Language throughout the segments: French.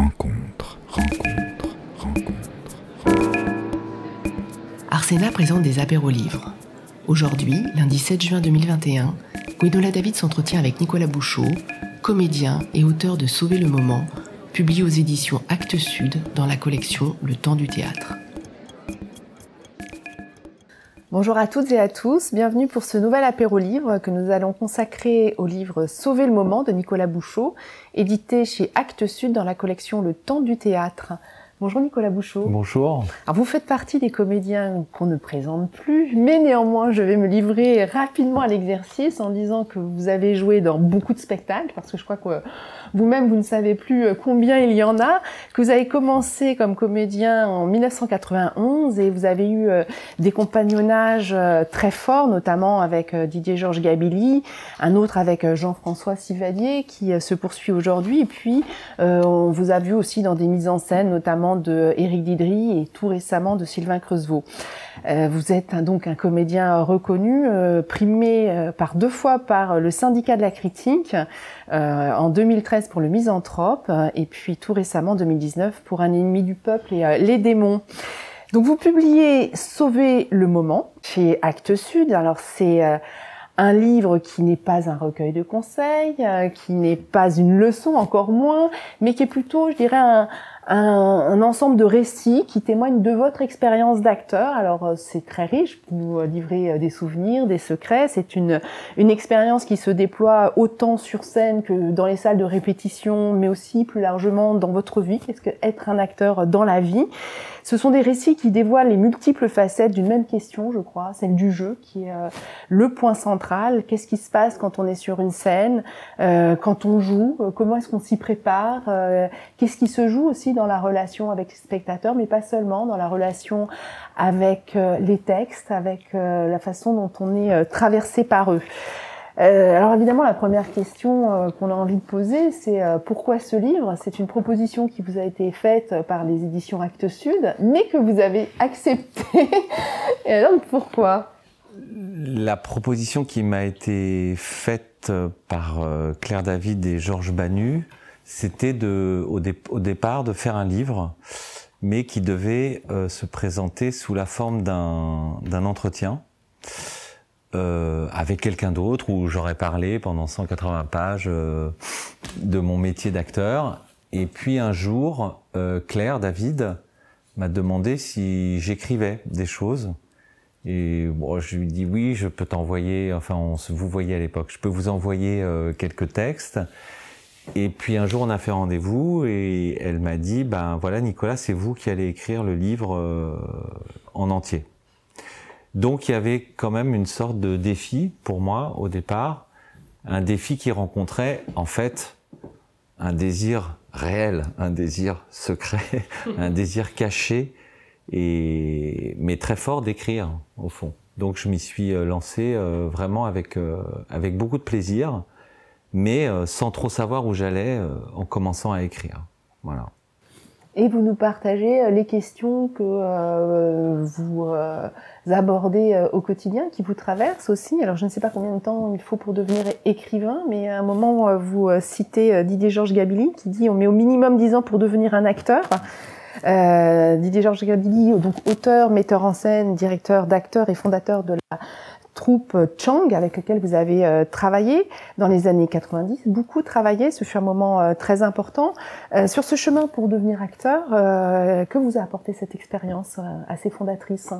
rencontre, rencontre, rencontre. Arsena présente des apéros livres. Aujourd'hui, lundi 7 juin 2021, Gwenola David s'entretient avec Nicolas Bouchot, comédien et auteur de Sauver le moment, publié aux éditions Actes Sud dans la collection Le Temps du théâtre. Bonjour à toutes et à tous, bienvenue pour ce nouvel apéro livre que nous allons consacrer au livre Sauver le moment de Nicolas Bouchot, édité chez Actes Sud dans la collection Le Temps du théâtre. Bonjour Nicolas Bouchot. Bonjour. Alors vous faites partie des comédiens qu'on ne présente plus, mais néanmoins je vais me livrer rapidement à l'exercice en disant que vous avez joué dans beaucoup de spectacles, parce que je crois que vous-même vous ne savez plus combien il y en a, que vous avez commencé comme comédien en 1991 et vous avez eu euh, des compagnonnages euh, très forts, notamment avec euh, Didier Georges Gabilly, un autre avec Jean-François Sivalier qui se poursuit aujourd'hui, et puis on vous a vu aussi dans des mises en scène, notamment de Éric Didry et tout récemment de Sylvain Creusevaux. Euh, vous êtes donc un comédien reconnu, euh, primé euh, par deux fois par le syndicat de la critique, en 2013 pour le Misanthrope et puis tout récemment en 2019 pour Un ennemi du peuple et Les démons. Donc vous publiez Sauver le moment chez Actes Sud. Alors c'est un livre qui n'est pas un recueil de conseils, qui n'est pas une leçon encore moins, mais qui est plutôt, je dirais, un, un, ensemble de récits qui témoignent de votre expérience d'acteur. Alors euh, c'est très riche, vous nous livrez euh, des souvenirs, des secrets. C'est une, une expérience qui se déploie autant sur scène que dans les salles de répétition, mais aussi plus largement dans votre vie. Qu'est-ce que être un acteur dans la vie? Ce sont des récits qui dévoilent les multiples facettes d'une même question, je crois, celle du jeu, qui est euh, le point central. Qu'est-ce qui se passe quand on est sur une scène, quand on joue Comment est-ce qu'on s'y prépare? Qu'est-ce qui se joue aussi dans la relation avec les spectateurs, mais pas seulement, dans la relation avec euh, les textes, avec euh, la façon dont on est euh, traversé par eux. alors évidemment, la première question qu'on a envie de poser, c'est pourquoi ce livre? C'est une proposition qui vous a été faite par les éditions Actes Sud, mais que vous avez acceptée. Et alors pourquoi? La proposition qui m'a été faite par Claire David et Georges Banu, c'était de, au, départ de faire un livre, mais qui devait euh, se présenter sous la forme d'un entretien euh, avec quelqu'un d'autre où j'aurais parlé pendant 180 pages euh, de mon métier d'acteur. Et puis un jour, Claire, David, m'a demandé si j'écrivais des choses. Et je lui dis oui, je peux t'envoyer, enfin vous voyez à l'époque, je peux vous envoyer quelques textes. Et puis un jour, on a fait rendez-vous et elle m'a dit, ben voilà, Nicolas, c'est vous qui allez écrire le livre euh, en entier. Donc il y avait quand même une sorte de défi pour moi au départ, un défi qui rencontrait en fait un désir réel, un désir secret, un désir caché, et mais très fort d'écrire au fond. Donc je m'y suis euh, lancé euh, vraiment avec avec beaucoup de plaisir mais euh, sans trop savoir où j'allais euh, en commençant à écrire. Voilà. Et vous nous partagez euh, les questions que vous abordez au quotidien, qui vous traversent aussi. Alors je ne sais pas combien de temps il faut pour devenir écrivain, mais à un moment vous citez Didier Georges Gabilly qui dit on met au minimum 10 ans pour devenir un acteur. Didier Georges Gabilly, donc auteur, metteur en scène, directeur d'acteurs et fondateur de la troupe Chang avec laquelle vous avez euh, travaillé dans les années 90, beaucoup travaillé, ce fut un moment euh, très important. Euh, sur ce chemin pour devenir acteur, que vous a apporté cette expérience assez fondatrice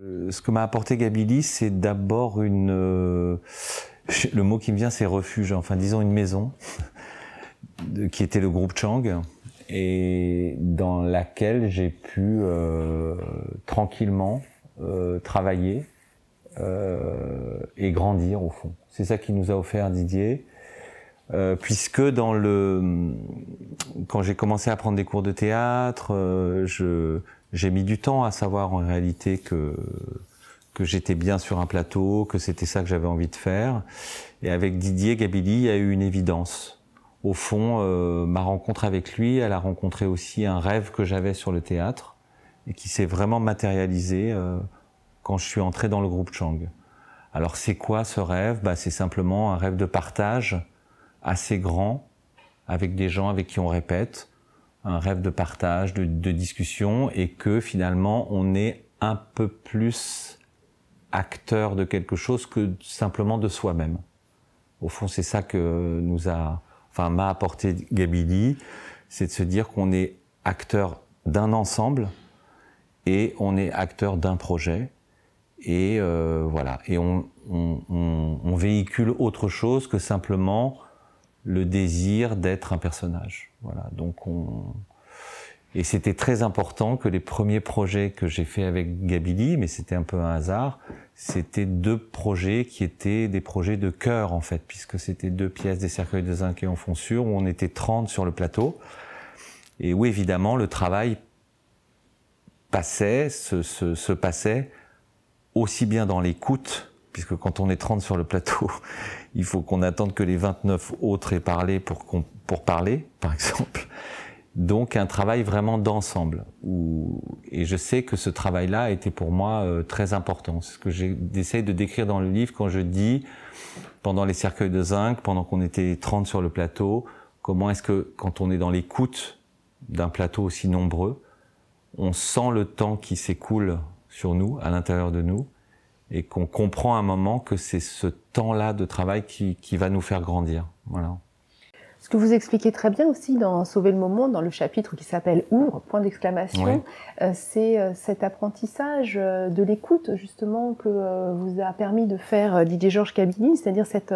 Ce que m'a apporté Gabili, c'est d'abord une... le mot qui me vient, c'est refuge, enfin disons une maison, qui était le groupe Chang, et dans laquelle j'ai pu tranquillement travailler et grandir au fond. C'est ça qui nous a offert Didier. Euh, puisque dans le quand j'ai commencé à prendre des cours de théâtre, euh, je j'ai mis du temps à savoir en réalité que que j'étais bien sur un plateau, que c'était ça que j'avais envie de faire. Et avec Didier Gabili, il y a eu une évidence. Au fond, euh, ma rencontre avec lui, elle a rencontré aussi un rêve que j'avais sur le théâtre et qui s'est vraiment matérialisé euh, quand je suis entré dans le groupe Chang. Alors c'est quoi ce rêve? Bah, C'est simplement un rêve de partage assez grand avec des gens avec qui on répète, un rêve de partage, de, discussion, et que finalement on est un peu plus acteur de quelque chose que simplement de soi-même. Au fond, c'est ça que nous a, enfin, m'a apporté Gabili, c'est de se dire qu'on est acteur d'un ensemble et on est acteur d'un projet et euh, voilà et on, on, on, on, véhicule autre chose que simplement le désir d'être un personnage. Voilà, donc on et c'était très important que les premiers projets que j'ai fait avec Gabili, mais c'était un peu un hasard, c'était deux projets qui étaient des projets de cœur en fait, puisque c'était deux pièces des cercueils de zinc et en fonsure où on était 30 sur le plateau. Et où évidemment le travail passait, se, se, se passait aussi bien dans l'écoute, puisque quand on est 30 sur le plateau, il faut qu'on attende que les 29 autres aient parlé pour, pour parler, par exemple. Donc un travail vraiment d'ensemble. Et je sais que ce travail-là a été pour moi euh, très important. C'est ce que j'essaie de décrire dans le livre quand je dis, pendant les cercueils de zinc, pendant qu'on était 30 sur le plateau, comment est-ce que quand on est dans l'écoute d'un plateau aussi nombreux, on sent le temps qui s'écoule sur nous, à l'intérieur de nous, et qu'on comprend à un moment que c'est ce temps-là de travail qui, qui va nous faire grandir. Voilà. Ce que vous expliquez très bien aussi dans Sauver le moment, dans le chapitre qui s'appelle Ouvre, point d'exclamation, euh, c'est euh, cet apprentissage euh, de l'écoute justement que vous a permis de faire Didier Georges Cabini, c'est-à-dire cette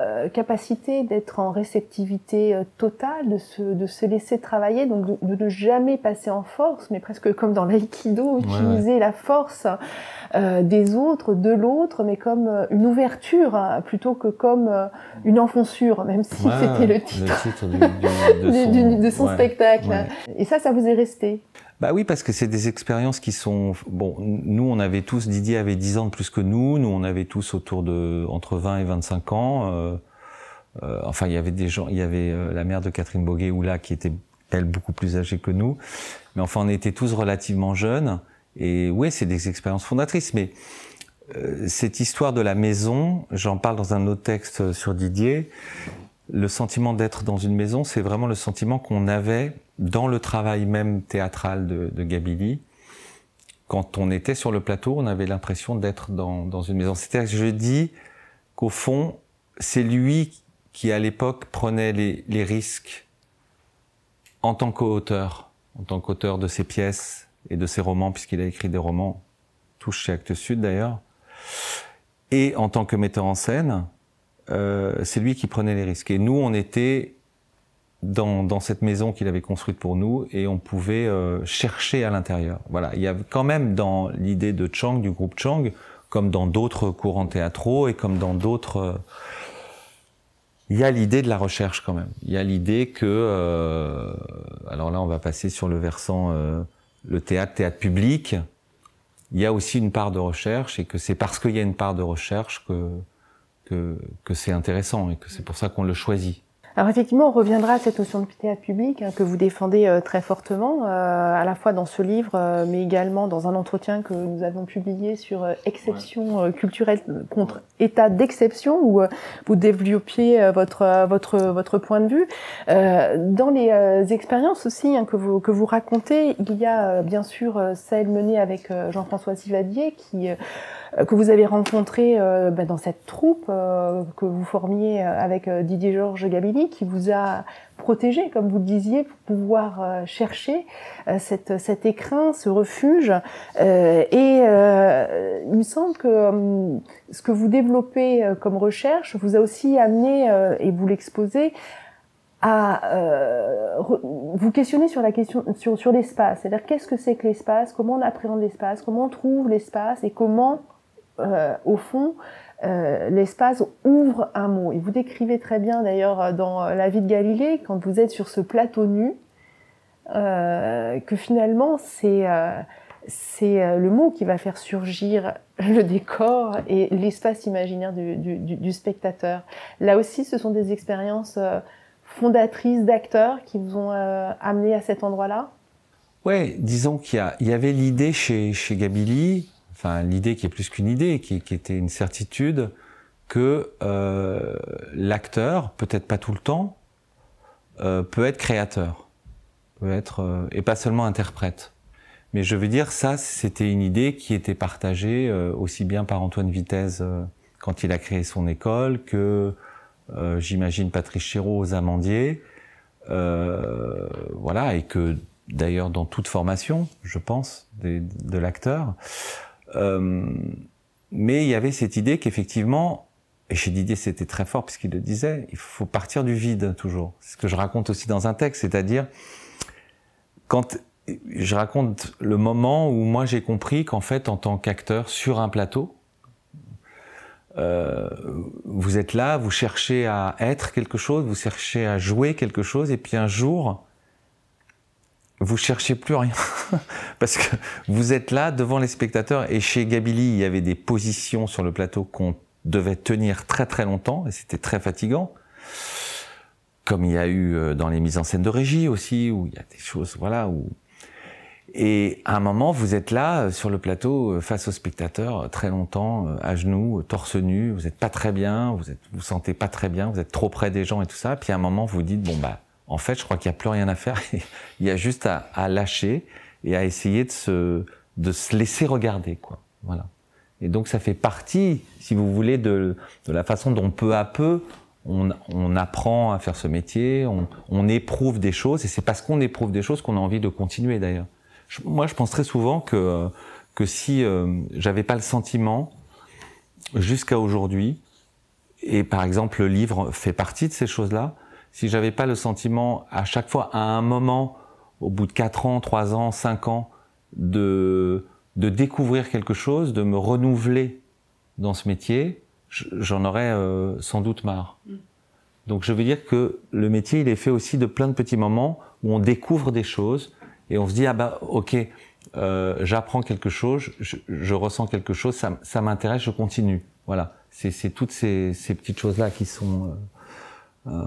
euh, capacité d'être en réceptivité euh, totale, de se, de se laisser travailler, donc de, de ne jamais passer en force, mais presque comme dans l'aïkido, utiliser la force euh, des autres, de l'autre, mais comme une ouverture hein, plutôt que comme une enfonçure, même si Ouais, c'était le titre titre du- du- de son, de spectacle. Et ça, ça vous est resté? Bah oui, parce que c'est des expériences qui sont bon. Nous, on avait tous Didier avait 10 ans de plus que nous. Nous, on avait tous autour de entre 20 et 25 ans. Euh, euh, enfin, il y avait des gens. Il y avait euh, la mère de Catherine Boguet Oula qui était elle beaucoup plus âgée que nous. Mais enfin, on était tous relativement jeunes. Et oui, c'est des expériences fondatrices. Mais cette histoire de la maison, j'en parle dans un autre texte sur Didier. Le sentiment d'être dans une maison, c'est vraiment le sentiment qu'on avait dans le travail même théâtral de, de Gabili. Quand on était sur le plateau, on avait l'impression d'être dans, dans une maison. C'est-à-dire que je dis qu'au fond, c'est lui qui, à l'époque, prenait les, les risques en tant qu'auteur, en tant qu'auteur de ses pièces et de ses romans, puisqu'il a écrit des romans, tous chez Actes Sud d'ailleurs, et en tant que metteur en scène, euh, c'est lui qui prenait les risques. Et nous, on était dans, dans cette maison qu'il avait construite pour nous et on pouvait euh, chercher à l'intérieur. Voilà, il y avait quand même dans l'idée de Chang, du groupe Chang, comme dans d'autres courants théâtraux et comme dans d'autres... euh, il y a l'idée de la recherche quand même. Il y a l'idée que... euh, alors là, on va passer sur le versant le théâtre, théâtre public. Il y a aussi une part de recherche et que c'est parce qu'il y a une part de recherche que, que, que c'est intéressant et que c'est pour ça qu'on le choisit. Alors effectivement, on reviendra à cette notion de théâtre public hein, que vous défendez euh, très fortement, euh, à la fois dans ce livre, euh, mais également dans un entretien que nous avons publié sur euh, exception euh, culturelle contre état d'exception, où euh, vous développiez euh, votre euh, votre votre point de vue. Euh, dans les euh, expériences aussi hein, que vous que vous racontez, il y a euh, bien sûr euh, celle menée avec euh, Jean-François Sivadier qui euh, que vous avez rencontré euh, bah, dans cette troupe euh, que vous formiez euh, avec euh, Didier Georges Gabini, qui vous a protégé, comme vous le disiez, pour pouvoir euh, chercher euh, cet écrin, ce refuge. Euh, et euh, il me semble que euh, ce que vous développez euh, comme recherche vous a aussi amené, euh, et vous l'exposez, à euh, vous questionner sur la question sur l'espace, c'est-à-dire qu'est-ce que c'est que l'espace, comment on appréhende l'espace, comment on trouve l'espace? Et comment, euh, au fond, euh, l'espace ouvre un mot. Et vous décrivez très bien d'ailleurs dans La vie de Galilée, quand vous êtes sur ce plateau nu, euh, que finalement c'est euh, euh, le mot qui va faire surgir le décor et l'espace imaginaire du, spectateur. Là aussi, ce sont des expériences euh, fondatrices d'acteurs qui vous ont euh, amené à cet endroit-là? Ouais, disons qu'il y avait l'idée chez, chez Gabili, enfin l'idée qui est plus qu'une idée, qui, était une certitude, que euh, l'acteur, peut-être pas tout le temps, euh, peut être créateur. peut être euh, et pas seulement interprète. Mais je veux dire, ça, c'était une idée qui était partagée aussi bien par Antoine Vitesse quand il a créé son école que, j'imagine, Patrice Chéreau aux Amandiers. Voilà, et que d'ailleurs dans toute formation, je pense, de l'acteur. Euh, mais il y avait cette idée qu'effectivement, et chez Didier c'était très fort puisqu'il le disait, il faut partir du vide toujours. C'est ce que je raconte aussi dans un texte, c'est-à-dire quand je raconte le moment où moi j'ai compris qu'en fait en tant qu'acteur sur un plateau, euh, vous êtes là, vous cherchez à être quelque chose, vous cherchez à jouer quelque chose, et puis un jour, vous cherchez plus rien. Parce que vous êtes là devant les spectateurs, et chez Gabili, il y avait des positions sur le plateau qu'on devait tenir très très longtemps, et c'était très fatigant. Comme il y a eu euh, dans les mises en scène de régie aussi, où il y a des choses, voilà, où et à un moment, vous êtes là euh, sur le plateau euh, face aux spectateurs très longtemps, à genoux, torse nu. Vous êtes pas très bien, vous êtes, vous sentez pas très bien, vous êtes trop près des gens et tout ça. Puis à un moment, vous dites bon bah, en fait, je crois qu'il y a plus rien à faire. Il y a juste à, à lâcher et à essayer de se, de se laisser regarder, quoi. Voilà. Et donc ça fait partie, si vous voulez, de, de la façon dont peu à peu on, on apprend à faire ce métier, on, on éprouve des choses, et c'est parce qu'on éprouve des choses qu'on a envie de continuer d'ailleurs. Moi, je pense très souvent que, que si euh, j'avais pas le sentiment, jusqu'à aujourd'hui, et par exemple le livre fait partie de ces choses-là, si j'avais pas le sentiment à chaque fois, à un moment, au bout de 4 ans, 3 ans, 5 ans, de, de découvrir quelque chose, de me renouveler dans ce métier, j'en aurais euh, sans doute marre. Donc je veux dire que le métier, il est fait aussi de plein de petits moments où on découvre des choses et on se dit ah bah ok, euh, j'apprends quelque chose, je, je ressens quelque chose, ça, ça m'intéresse, je continue. Voilà, c'est c'est toutes ces, ces petites choses là qui sont. euh, euh,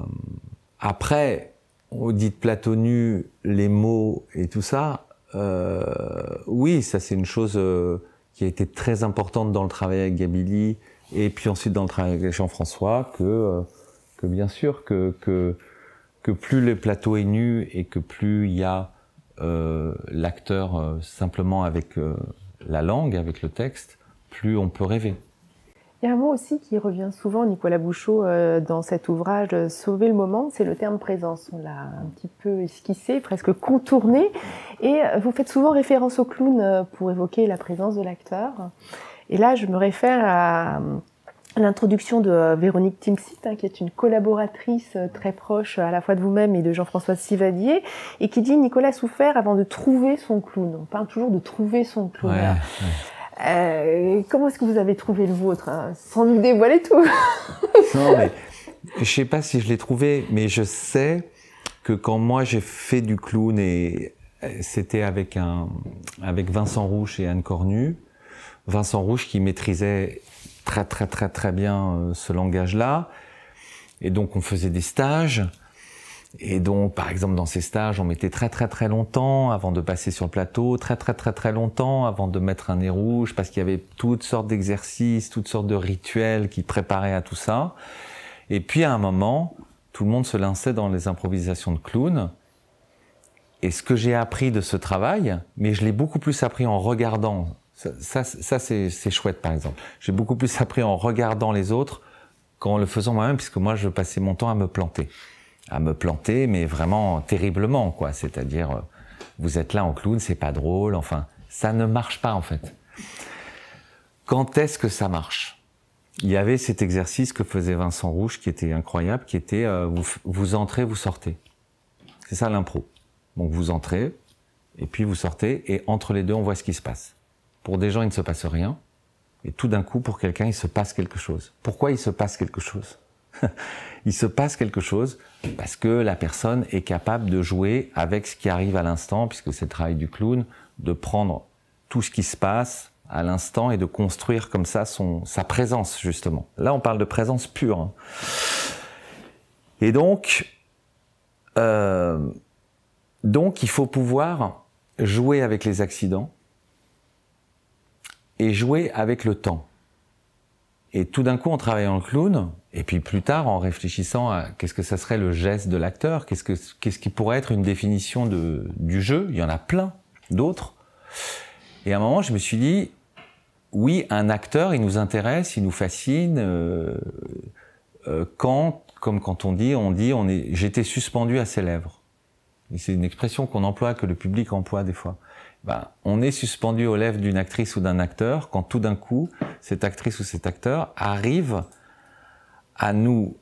après, on dit plateau nu, les mots et tout ça. euh, oui, ça c'est une chose euh, qui a été très importante dans le travail avec Gabili et puis ensuite dans le travail avec Jean-François que euh, que bien sûr que, que, que plus le plateau est nu et que plus il y a euh, l'acteur simplement avec la langue, avec le texte, plus on peut rêver. Il y a un mot aussi qui revient souvent, Nicolas Bouchot, euh, dans cet ouvrage euh, Sauver le moment, c'est le terme présence. On l'a un petit peu esquissé, presque contourné. Et euh, vous faites souvent référence au clown pour évoquer la présence de l'acteur. Et là, je me réfère à, l'introduction de Véronique Timsit, hein, qui est une collaboratrice très proche à la fois de vous-même et de Jean-François Sivadier, et qui dit Nicolas souffert avant de trouver son clown. On parle toujours de trouver son clown. Ouais, euh, comment est-ce que vous avez trouvé le vôtre hein, Sans nous dévoiler tout. Non, mais je sais pas si je l'ai trouvé, mais je sais que quand moi j'ai fait du clown et euh, c'était avec un avec Vincent Rouge et Anne Cornu, Vincent Rouge qui maîtrisait très très très très bien euh, ce langage-là, et donc on faisait des stages. Et donc, par exemple, dans ces stages, on mettait très très très longtemps avant de passer sur le plateau, très très très très longtemps avant de mettre un nez rouge, parce qu'il y avait toutes sortes d'exercices, toutes sortes de rituels qui préparaient à tout ça. Et puis à un moment, tout le monde se lançait dans les improvisations de clown. Et ce que j'ai appris de ce travail, mais je l'ai beaucoup plus appris en regardant. Ça, ça, ça, c'est chouette, par exemple. J'ai beaucoup plus appris en regardant les autres qu'en le faisant moi-même, puisque moi, je passais mon temps à me planter à me planter, mais vraiment terriblement, quoi. C'est-à-dire, euh, vous êtes là en clown, c'est pas drôle, enfin, ça ne marche pas, en fait. Quand est-ce que ça marche? Il y avait cet exercice que faisait Vincent Rouge, qui était incroyable, qui était, euh, vous, vous entrez, vous sortez. C'est ça l'impro. Donc vous entrez, et puis vous sortez, et entre les deux, on voit ce qui se passe. Pour des gens, il ne se passe rien, et tout d'un coup, pour quelqu'un, il se passe quelque chose. Pourquoi il se passe quelque chose? il se passe quelque chose parce que la personne est capable de jouer avec ce qui arrive à l'instant, puisque c'est le travail du clown, de prendre tout ce qui se passe à l'instant et de construire comme ça son, sa présence, justement. Là, on parle de présence pure. hein. Et euh, donc, il faut pouvoir jouer avec les accidents et jouer avec le temps. Et tout d'un coup, en travaillant le clown, et puis plus tard, en réfléchissant à qu'est-ce que ça serait le geste de l'acteur, qu'est-ce que qu'est-ce qui pourrait être une définition du jeu, il y en a plein d'autres. Et à un moment, je me suis dit, oui, un acteur, il nous intéresse, il nous fascine. Euh, euh, quand, comme quand on dit, on dit, on est, j'étais suspendu à ses lèvres. Et c'est une expression qu'on emploie, que le public emploie des fois. Ben, on est suspendu aux lèvres d'une actrice ou d'un acteur quand tout d'un coup, cette actrice ou cet acteur arrive à nous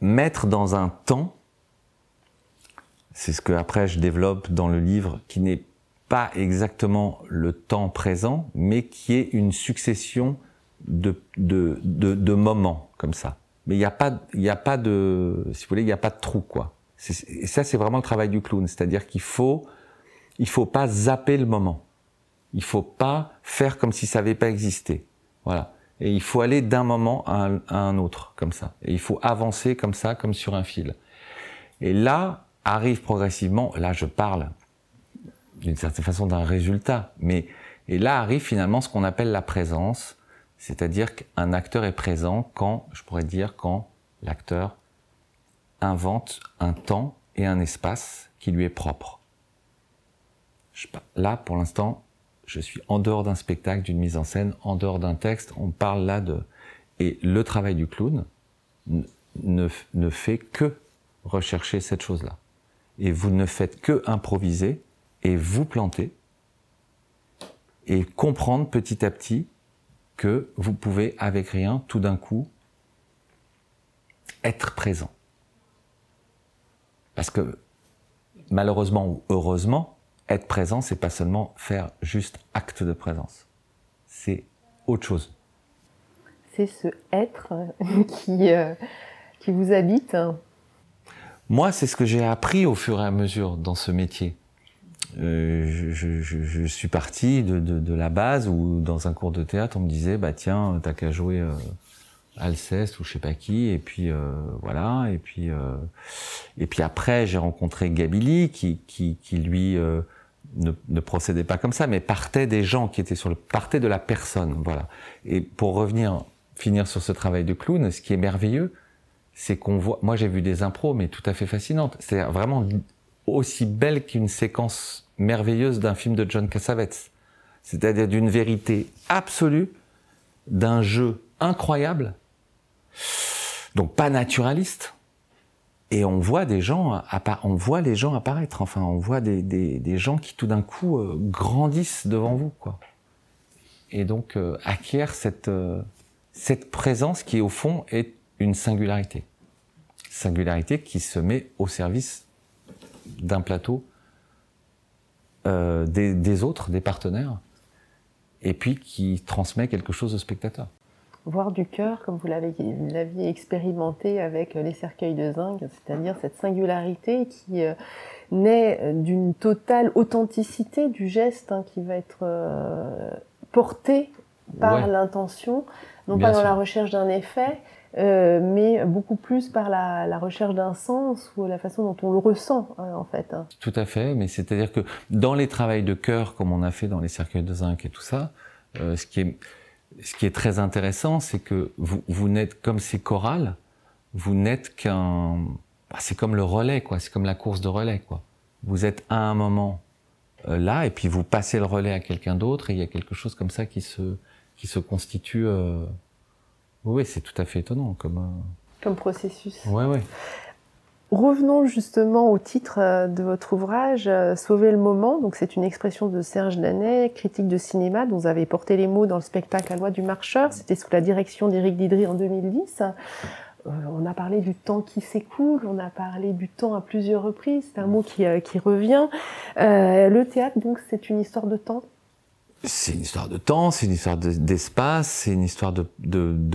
mettre dans un temps, c'est ce que après je développe dans le livre, qui n'est pas exactement le temps présent, mais qui est une succession de, moments comme ça. Mais il n'y a pas, a pas de, si vous voulez, il n'y a pas de trou quoi. Et ça, c'est vraiment le travail du clown, c'est-à-dire qu'il faut, il faut pas zapper le moment. Il faut pas faire comme si ça n'avait pas existé. Voilà. Et il faut aller d'un moment à un, à un, autre, comme ça. Et il faut avancer comme ça, comme sur un fil. Et là, arrive progressivement, là je parle d'une certaine façon d'un résultat, mais et là arrive finalement ce qu'on appelle la présence, c'est-à-dire qu'un acteur est présent quand, je pourrais dire, quand l'acteur invente un temps et un espace qui lui est propre. Là, pour l'instant, je suis en dehors d'un spectacle, d'une mise en scène, en dehors d'un texte. On parle là de... Et le travail du clown ne, ne fait que rechercher cette chose-là. Et vous ne faites que improviser et vous planter et comprendre petit à petit que vous pouvez, avec rien, tout d'un coup, être présent. Parce que, malheureusement ou heureusement, être présent, c'est pas seulement faire juste acte de présence. C'est autre chose. C'est ce être qui, euh, qui vous habite. Moi, c'est ce que j'ai appris au fur et à mesure dans ce métier. Euh, je, je, je, suis parti de, de, de, la base où dans un cours de théâtre on me disait bah tiens t'as qu'à jouer euh, Alceste ou je sais pas qui et puis euh, voilà et puis euh, et puis après j'ai rencontré Gabili qui qui, qui lui euh, ne, procédait pas comme ça mais partait des gens qui étaient sur le partait de la personne voilà et pour revenir finir sur ce travail de clown ce qui est merveilleux c'est qu'on voit moi j'ai vu des impros mais tout à fait fascinantes c'est vraiment aussi belle qu'une séquence merveilleuse d'un film de John Cassavetes. C'est-à-dire d'une vérité absolue, d'un jeu incroyable, donc pas naturaliste. Et on voit des gens, les gens apparaître. Enfin, on voit des, gens qui tout d'un coup euh, grandissent devant vous. Et donc euh, acquièrent cette euh, cette présence qui au fond est une singularité, singularité qui se met au service d'un plateau, des, des, autres, des partenaires, et puis qui transmet quelque chose au spectateur. Voir du cœur, comme vous l'aviez expérimenté avec les cercueils de zinc, c'est-à-dire cette singularité qui euh, naît d'une totale authenticité du geste hein, qui va être euh, porté par ouais. l'intention, non Bien pas sûr. dans la recherche d'un effet, euh, mais beaucoup plus par la, la recherche d'un sens ou la façon dont on le ressent hein, en fait. Tout à fait, mais c'est-à-dire que dans les travails de cœur comme on a fait dans les cercueils de zinc et tout ça, euh, ce qui est ce qui est très intéressant, c'est que vous, vous n'êtes comme ces chorales, vous n'êtes qu'un, bah, c'est comme le relais quoi, c'est comme la course de relais quoi. Vous êtes à un moment euh, là et puis vous passez le relais à quelqu'un d'autre et il y a quelque chose comme ça qui se qui se constitue euh, oui, c'est tout à fait étonnant comme. Euh... Comme processus. Ouais, ouais. Revenons justement au titre euh, de votre ouvrage, euh, Sauver le moment. Donc, c'est une expression de Serge Danet, critique de cinéma, dont vous avez porté les mots dans le spectacle La loi du marcheur. C'était sous la direction d'Éric Didry en 2010. Euh, on a parlé du temps qui s'écoule, on a parlé du temps à plusieurs reprises. C'est un mot qui, revient. Le théâtre, donc, c'est une histoire de temps? C'est une histoire de temps, c'est une histoire d'espace, c'est une histoire de,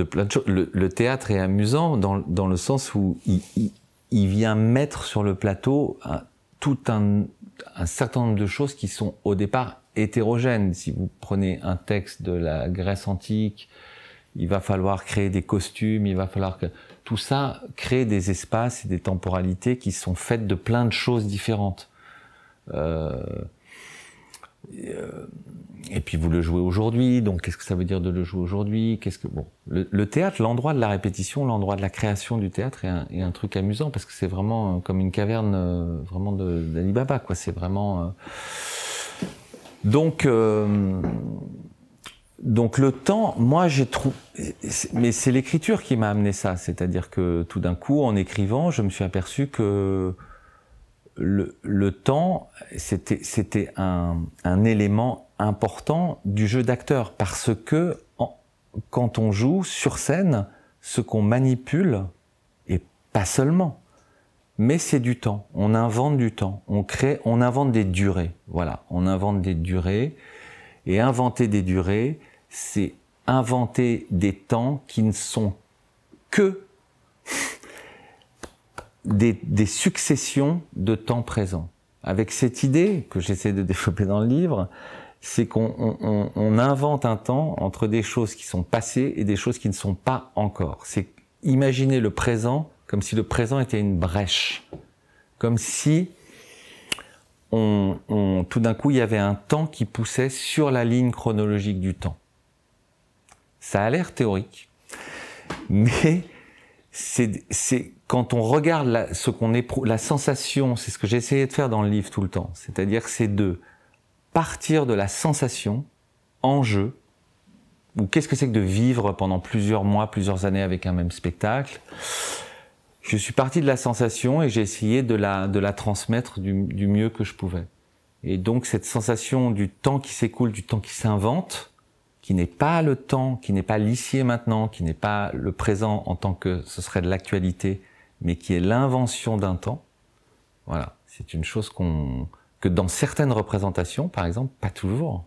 plein de choses. Le, théâtre est amusant dans, le sens où il, il, vient mettre sur le plateau un, tout un, un, certain nombre de choses qui sont au départ hétérogènes. Si vous prenez un texte de la Grèce antique, il va falloir créer des costumes, il va falloir que tout ça crée des espaces et des temporalités qui sont faites de plein de choses différentes. Euh, et, euh, et, puis vous le jouez aujourd'hui, donc qu'est-ce que ça veut dire de le jouer aujourd'hui? Qu'est-ce que bon, le, théâtre, l'endroit de la répétition, l'endroit de la création du théâtre est un, truc amusant parce que c'est vraiment comme une caverne euh, vraiment d'Ali Baba, quoi. C'est vraiment euh, donc euh, donc le temps, moi j'ai trouvé, mais c'est l'écriture qui m'a amené ça, c'est-à-dire que tout d'un coup, en écrivant, je me suis aperçu que le, temps, c'était un, un, élément important du jeu d'acteur parce que quand on joue sur scène, ce qu'on manipule, et pas seulement, mais c'est du temps. On invente du temps. On crée, on invente des durées. Voilà, on invente des durées. Et inventer des durées, c'est inventer des temps qui ne sont que des, successions de temps présents. Avec cette idée que j'essaie de développer dans le livre, c'est qu'on invente un temps entre des choses qui sont passées et des choses qui ne sont pas encore. C'est imaginer le présent comme si le présent était une brèche, comme si on, tout d'un coup il y avait un temps qui poussait sur la ligne chronologique du temps. Ça a l'air théorique, mais c'est quand on regarde la, ce qu'on éprouve, la sensation, c'est ce que j'ai essayé de faire dans le livre tout le temps. C'est-à-dire, c'est de partir de la sensation en jeu, ou qu'est-ce que c'est que de vivre pendant plusieurs mois, plusieurs années avec un même spectacle. Je suis parti de la sensation et j'ai essayé de la, de la transmettre du, du mieux que je pouvais. Et donc cette sensation du temps qui s'écoule, du temps qui s'invente, qui n'est pas le temps, qui n'est pas l'ici et maintenant, qui n'est pas le présent en tant que ce serait de l'actualité, mais qui est l'invention d'un temps. Voilà, c'est une chose qu'on que dans certaines représentations, par exemple, pas toujours,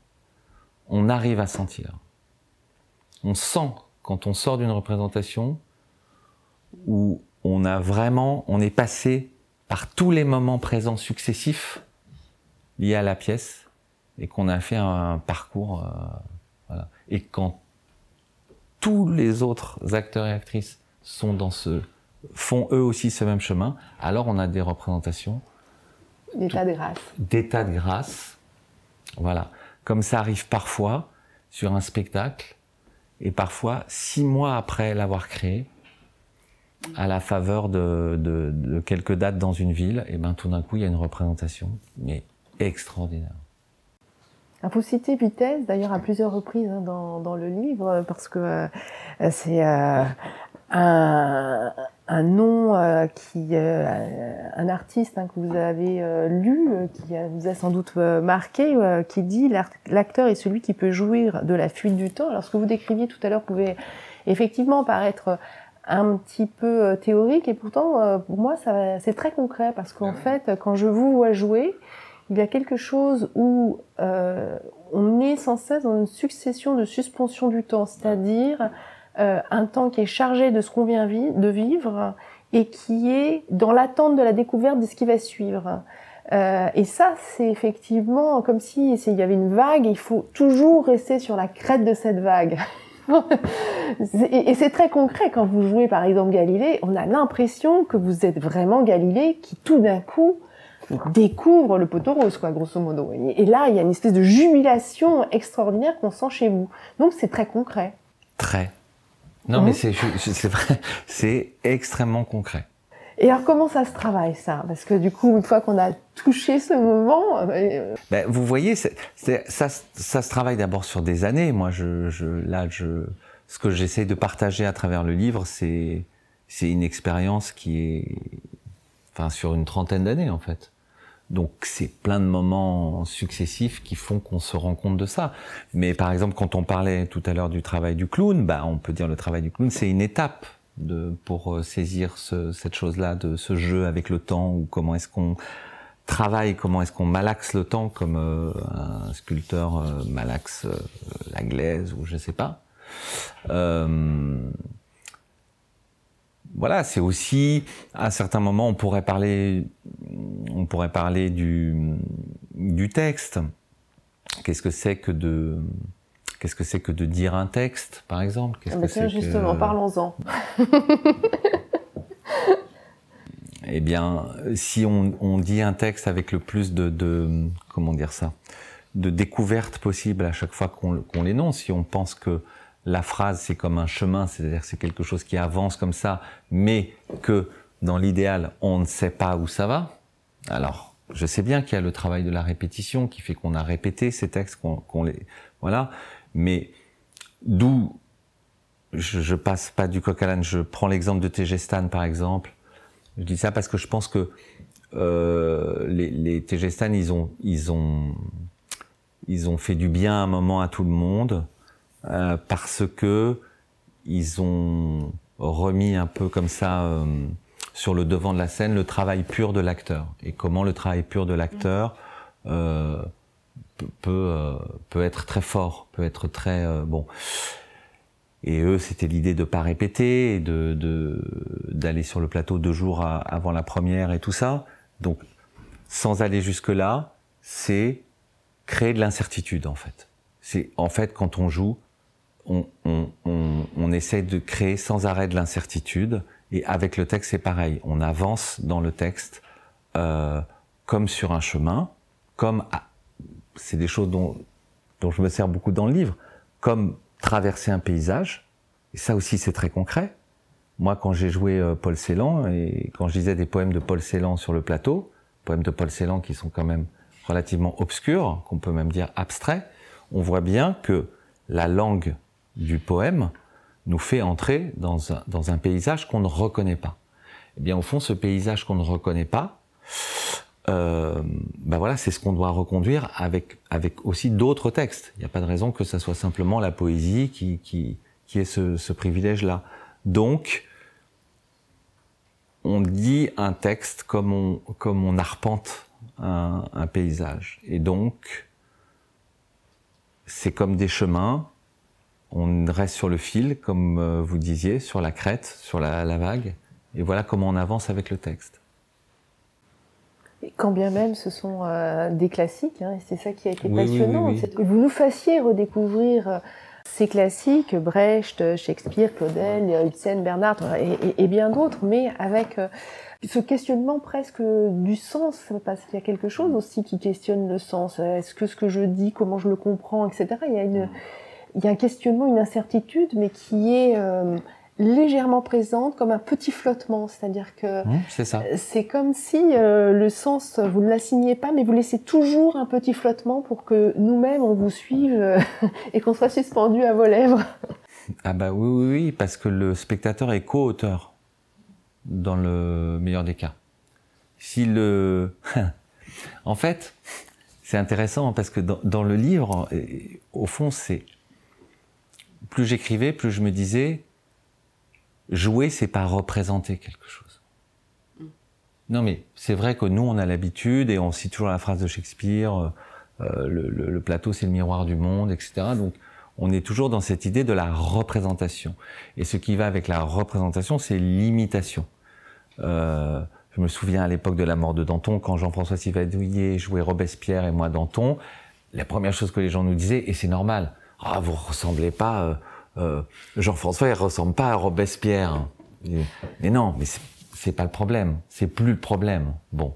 on arrive à sentir. On sent quand on sort d'une représentation où on a vraiment, on est passé par tous les moments présents successifs liés à la pièce et qu'on a fait un parcours euh, et quand tous les autres acteurs et actrices sont dans ce, font eux aussi ce même chemin, alors on a des représentations. D'état de grâce. D'état de grâce. Voilà. Comme ça arrive parfois sur un spectacle, et parfois six mois après l'avoir créé, à la faveur de, de, de, quelques dates dans une ville, et ben tout d'un coup il y a une représentation, mais extraordinaire. Vous citez Vitesse, d'ailleurs à plusieurs reprises hein, dans, dans, le livre, parce que euh, c'est euh, un, un, nom euh, qui, euh, un artiste hein, que vous avez lu, qui vous a sans doute marqué, qui dit l'acteur est celui qui peut jouir de la fuite du temps. Alors ce que vous décriviez tout à l'heure pouvait effectivement paraître un petit peu théorique, et pourtant pour moi c'est très concret, parce qu'en fait quand je vous vois jouer, il y a quelque chose où euh, on est sans cesse dans une succession de suspension du temps, c'est-à-dire euh, un temps qui est chargé de ce qu'on vient de vivre et qui est dans l'attente de la découverte de ce qui va suivre. Euh, et ça, c'est effectivement comme si il y avait une vague, il faut toujours rester sur la crête de cette vague. et c'est très concret quand vous jouez par exemple Galilée, on a l'impression que vous êtes vraiment Galilée qui tout d'un coup découvre le poteau rose, quoi, grosso modo. Et, là, il y a une espèce de jubilation extraordinaire qu'on sent chez vous. Donc, c'est très concret. Très. Non, mais mhm. c'est vrai, c'est extrêmement concret. Et alors, comment ça se travaille, ça? Parce que du coup, une fois qu'on a touché ce moment... Euh, euh, ben, vous voyez, ça, ça, se travaille d'abord sur des années. Moi, je, je là, je, ce que j'essaie de partager à travers le livre, c'est c'est une expérience qui est... Enfin, sur une trentaine d'années, en fait. Donc c'est plein de moments successifs qui font qu'on se rend compte de ça. Mais par exemple, quand on parlait tout à l'heure du travail du clown, bah on peut dire le travail du clown, c'est une étape de, pour euh, saisir ce, cette chose-là, de ce jeu avec le temps, ou comment est-ce qu'on travaille, comment est-ce qu'on malaxe le temps, comme euh, un sculpteur euh, malaxe la glaise, ou je sais pas. Voilà, c'est aussi à certains moments on pourrait parler, on pourrait parler du, du texte. Qu'est-ce que c'est que de Qu'est-ce que c'est que de dire un texte, par exemple? Qu'est-ce ah bah que justement, parlons-en. eh bien, si on, on, dit un texte avec le plus de, de comment dire ça, de découverte possible à chaque fois qu'on qu'on l'énonce. Si on pense que la phrase c'est comme un chemin, c'est-à-dire c'est quelque chose qui avance comme ça, mais que dans l'idéal on ne sait pas où ça va. Alors, je sais bien qu'il y a le travail de la répétition qui fait qu'on a répété ces textes, qu'on les voilà, mais d'où je, je passe pas du coq à l'âne. Je prends l'exemple de Tegestan par exemple. Je dis ça parce que je pense que euh, les, les ils ont, ils ont, ils ont fait du bien à un moment à tout le monde euh, parce que ils ont remis un peu comme ça euh, sur le devant de la scène le travail pur de l'acteur et comment le travail pur de l'acteur euh, peut peut, euh, être très fort, peut être très euh, bon. Et eux, c'était l'idée de pas répéter et de d'aller sur le plateau deux jours avant la première et tout ça. Donc, sans aller jusque là, c'est créer de l'incertitude en fait. C'est en fait quand on joue, on, essaie de créer sans arrêt de l'incertitude. Et avec le texte, c'est pareil. On avance dans le texte euh, comme sur un chemin, comme c'est des choses dont, dont je me sers beaucoup dans le livre, comme traverser un paysage. Et ça aussi, c'est très concret. Moi, quand j'ai joué euh, Paul Celan et quand je lisais des poèmes de Paul Celan sur le plateau, poèmes de Paul Celan qui sont quand même relativement obscurs, qu'on peut même dire abstraits, on voit bien que la langue du poème nous fait entrer dans un, dans un paysage qu'on ne reconnaît pas. Eh bien, au fond, ce paysage qu'on ne reconnaît pas, euh, ben voilà, c'est ce qu'on doit reconduire avec, avec aussi d'autres textes. Il n'y a pas de raison que ça soit simplement la poésie qui, qui, qui ait ce, ce privilège-là. Donc, on dit un texte comme on, comme on arpente un, un paysage. Et donc, c'est comme des chemins. On reste sur le fil, comme euh, vous disiez, sur la crête, sur la, la vague. Et voilà comment on avance avec le texte. Et Quand bien même ce sont euh, des classiques, hein, et c'est ça qui a été Oui, passionnant, oui, oui. c'est que vous nous fassiez redécouvrir euh, ces classiques, Brecht, Shakespeare, Claudel, Ibsen, Bernard et, et- et bien d'autres, mais avec euh, ce questionnement presque du sens, parce qu'il y a quelque chose aussi qui questionne le sens. Est-ce que ce que je dis, comment je le comprends, etc. Il y a une, il y a un questionnement, une incertitude, mais qui est euh, légèrement présente, comme un petit flottement, c'est-à-dire que Hum, c'est ça. c'est comme si euh, le sens, vous ne l'assignez pas, mais vous laissez toujours un petit flottement pour que nous-mêmes, on vous suive euh, et qu'on soit suspendu à vos lèvres. Ah bah oui, oui, oui, parce que le spectateur est co-auteur dans le meilleur des cas. Si le, en fait, c'est intéressant parce que dans, dans le livre, au fond, c'est plus j'écrivais, plus je me disais, jouer, c'est pas représenter quelque chose. Non, mais c'est vrai que nous, on a l'habitude et on cite toujours la phrase de Shakespeare, euh, le, le- le plateau, c'est le miroir du monde, etc. Donc, on est toujours dans cette idée de la représentation. Et ce qui va avec la représentation, c'est l'imitation. Euh, je me souviens à l'époque de la mort de Danton, quand Jean-François Sivadouillet jouait Robespierre et moi Danton, la première chose que les gens nous disaient, et c'est normal, ah vous ressemblez pas, euh, euh, Jean-François il ressemble pas à Robespierre. Mais non, mais c'est- pas le problème, c'est plus le problème. Bon,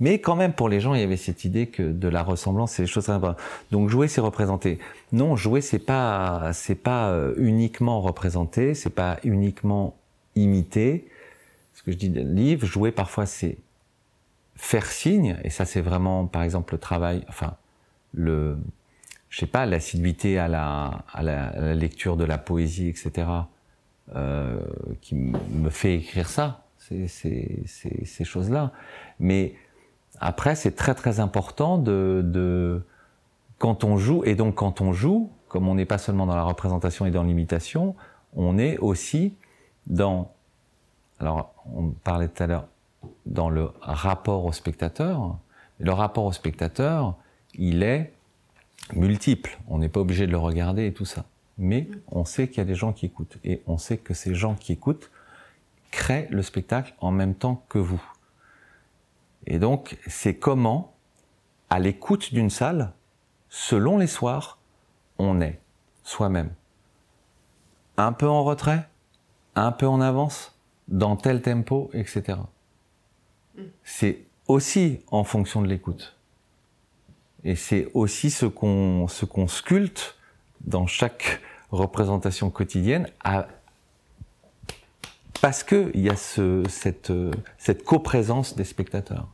mais quand même pour les gens il y avait cette idée que de la ressemblance c'est des choses importantes. Donc jouer c'est représenter. Non, jouer c'est pas c'est pas euh, uniquement représenter, c'est pas uniquement imiter. Ce que je dis dans le livre, jouer parfois c'est faire signe et ça c'est vraiment par exemple le travail, enfin le je sais pas l'assiduité à la, à la lecture de la poésie etc. euh, qui me fait écrire ça, ces, ces, ces, ces choses-là. Mais après, c'est très très important de, de quand on joue et donc quand on joue, comme on n'est pas seulement dans la représentation et dans l'imitation, on est aussi dans alors on parlait tout à l'heure dans le rapport au spectateur. Le rapport au spectateur, il est multiple. On n'est pas obligé de le regarder et tout ça. Mais on sait qu'il y a des gens qui écoutent. Et on sait que ces gens qui écoutent créent le spectacle en même temps que vous. Et donc, c'est comment, à l'écoute d'une salle, selon les soirs, on est soi-même. Un peu en retrait, un peu en avance, dans tel tempo, etc. C'est aussi en fonction de l'écoute. Et c'est aussi ce qu'on sculpte dans chaque représentation quotidienne à, parce que il y a ce, cette, coprésence des spectateurs.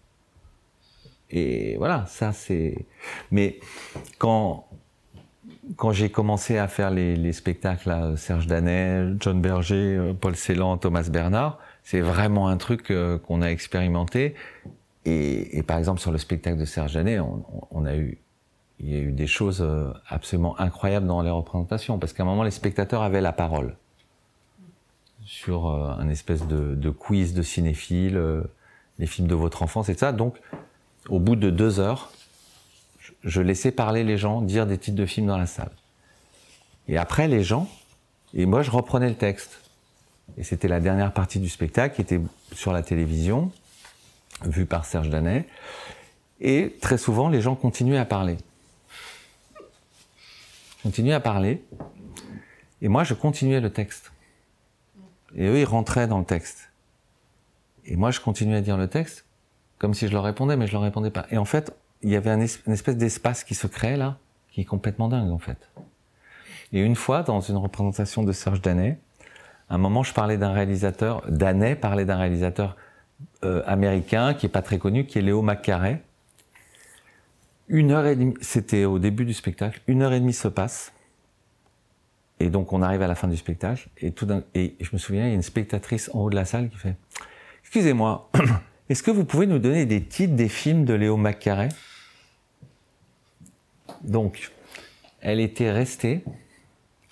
Et voilà, ça c'est. Mais quand quand j'ai commencé à faire les, les spectacles, là, Serge Danet, John Berger, Paul Celan, Thomas Bernard, c'est vraiment un truc euh, qu'on a expérimenté. Et, et, par exemple, sur le spectacle de Serge Danet, on, on, a eu, il y a eu des choses euh, absolument incroyables dans les représentations, parce qu'à un moment, les spectateurs avaient la parole sur un espèce de, de, quiz de cinéphiles, les films de votre enfance et ça. Donc, au bout de deux heures, je laissais parler les gens, dire des titres de films dans la salle. Et après, les gens, et moi, je reprenais le texte. Et c'était la dernière partie du spectacle qui était sur la télévision, vue par Serge Danet. Et très souvent, les gens continuaient à parler. Continuaient à parler. Et moi, je continuais le texte. Et eux, ils rentraient dans le texte. Et moi, je continuais à dire le texte comme si je leur répondais, mais je leur répondais pas. Et en fait, il y avait un une espèce d'espace qui se crée là, qui est complètement dingue en fait. Et une fois, dans une représentation de Serge Danet, à un moment, je parlais d'un réalisateur, Danet parlait d'un réalisateur euh, américain qui est pas très connu, qui est Léo McCarey. Une heure et demie, c'était au début du spectacle, une heure et demie se passe. Et donc on arrive à la fin du spectacle, et tout et je me souviens, il y a une spectatrice en haut de la salle qui fait, excusez-moi, est-ce que vous pouvez nous donner des titres des films de Léo McCarey donc, elle était restée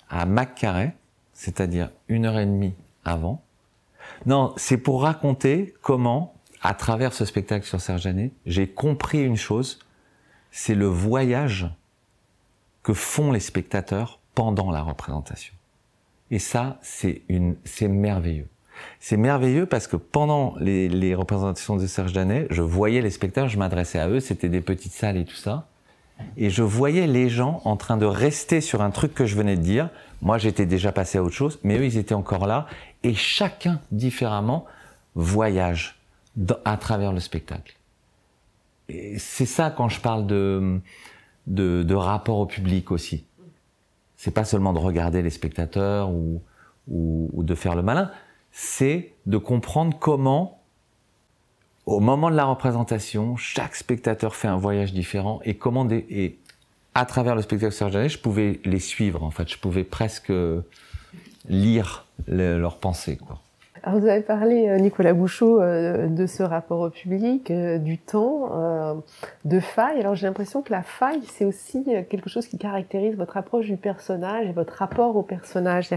à Maccaré, c'est-à-dire une heure et demie avant. Non, c'est pour raconter comment, à travers ce spectacle sur Serge Janet, j'ai compris une chose, c'est le voyage que font les spectateurs pendant la représentation. Et ça, c'est une, c'est merveilleux. C'est merveilleux parce que pendant les, les représentations de Serge Danet, je voyais les spectateurs, je m'adressais à eux, c'était des petites salles et tout ça et je voyais les gens en train de rester sur un truc que je venais de dire. Moi, j'étais déjà passé à autre chose, mais eux, ils étaient encore là. Et chacun, différemment, voyage à travers le spectacle. C'est ça quand je parle de, de, rapport au public aussi. C'est pas seulement de regarder les spectateurs ou, ou, ou de faire le malin, c'est de comprendre comment au moment de la représentation, chaque spectateur fait un voyage différent et comment et à travers le spectacle Serge je pouvais les suivre en fait, je pouvais presque lire leurs pensées. Alors vous avez parlé, euh, Nicolas Bouchot, euh, de ce rapport au public, euh, du temps, de faille. Alors j'ai l'impression que la faille, c'est aussi quelque chose qui caractérise votre approche du personnage et votre rapport au personnage.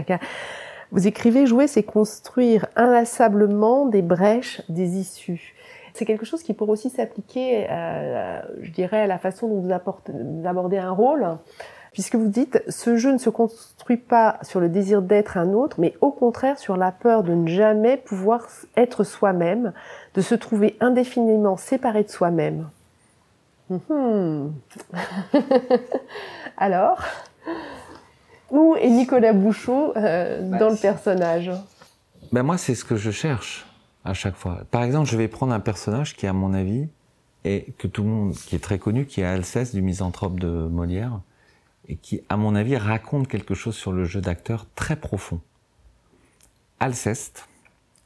Vous écrivez, jouer, c'est construire inlassablement des brèches, des issues. C'est quelque chose qui pourrait aussi s'appliquer, je dirais, à la façon dont vous, abordez un rôle, puisque vous dites ce jeu ne se construit pas sur le désir d'être un autre, mais au contraire sur la peur de ne jamais pouvoir être soi-même, de se trouver indéfiniment séparé de soi-même. Mhm. Alors, où est Nicolas Bouchot euh, bah, dans le personnage? Ben Moi, c'est ce que je cherche à chaque fois. Par exemple, je vais prendre un personnage qui, à mon avis, est que tout le monde, qui est très connu, qui est Alceste du misanthrope de Molière, et qui, à mon avis, raconte quelque chose sur le jeu d'acteur très profond. Alceste,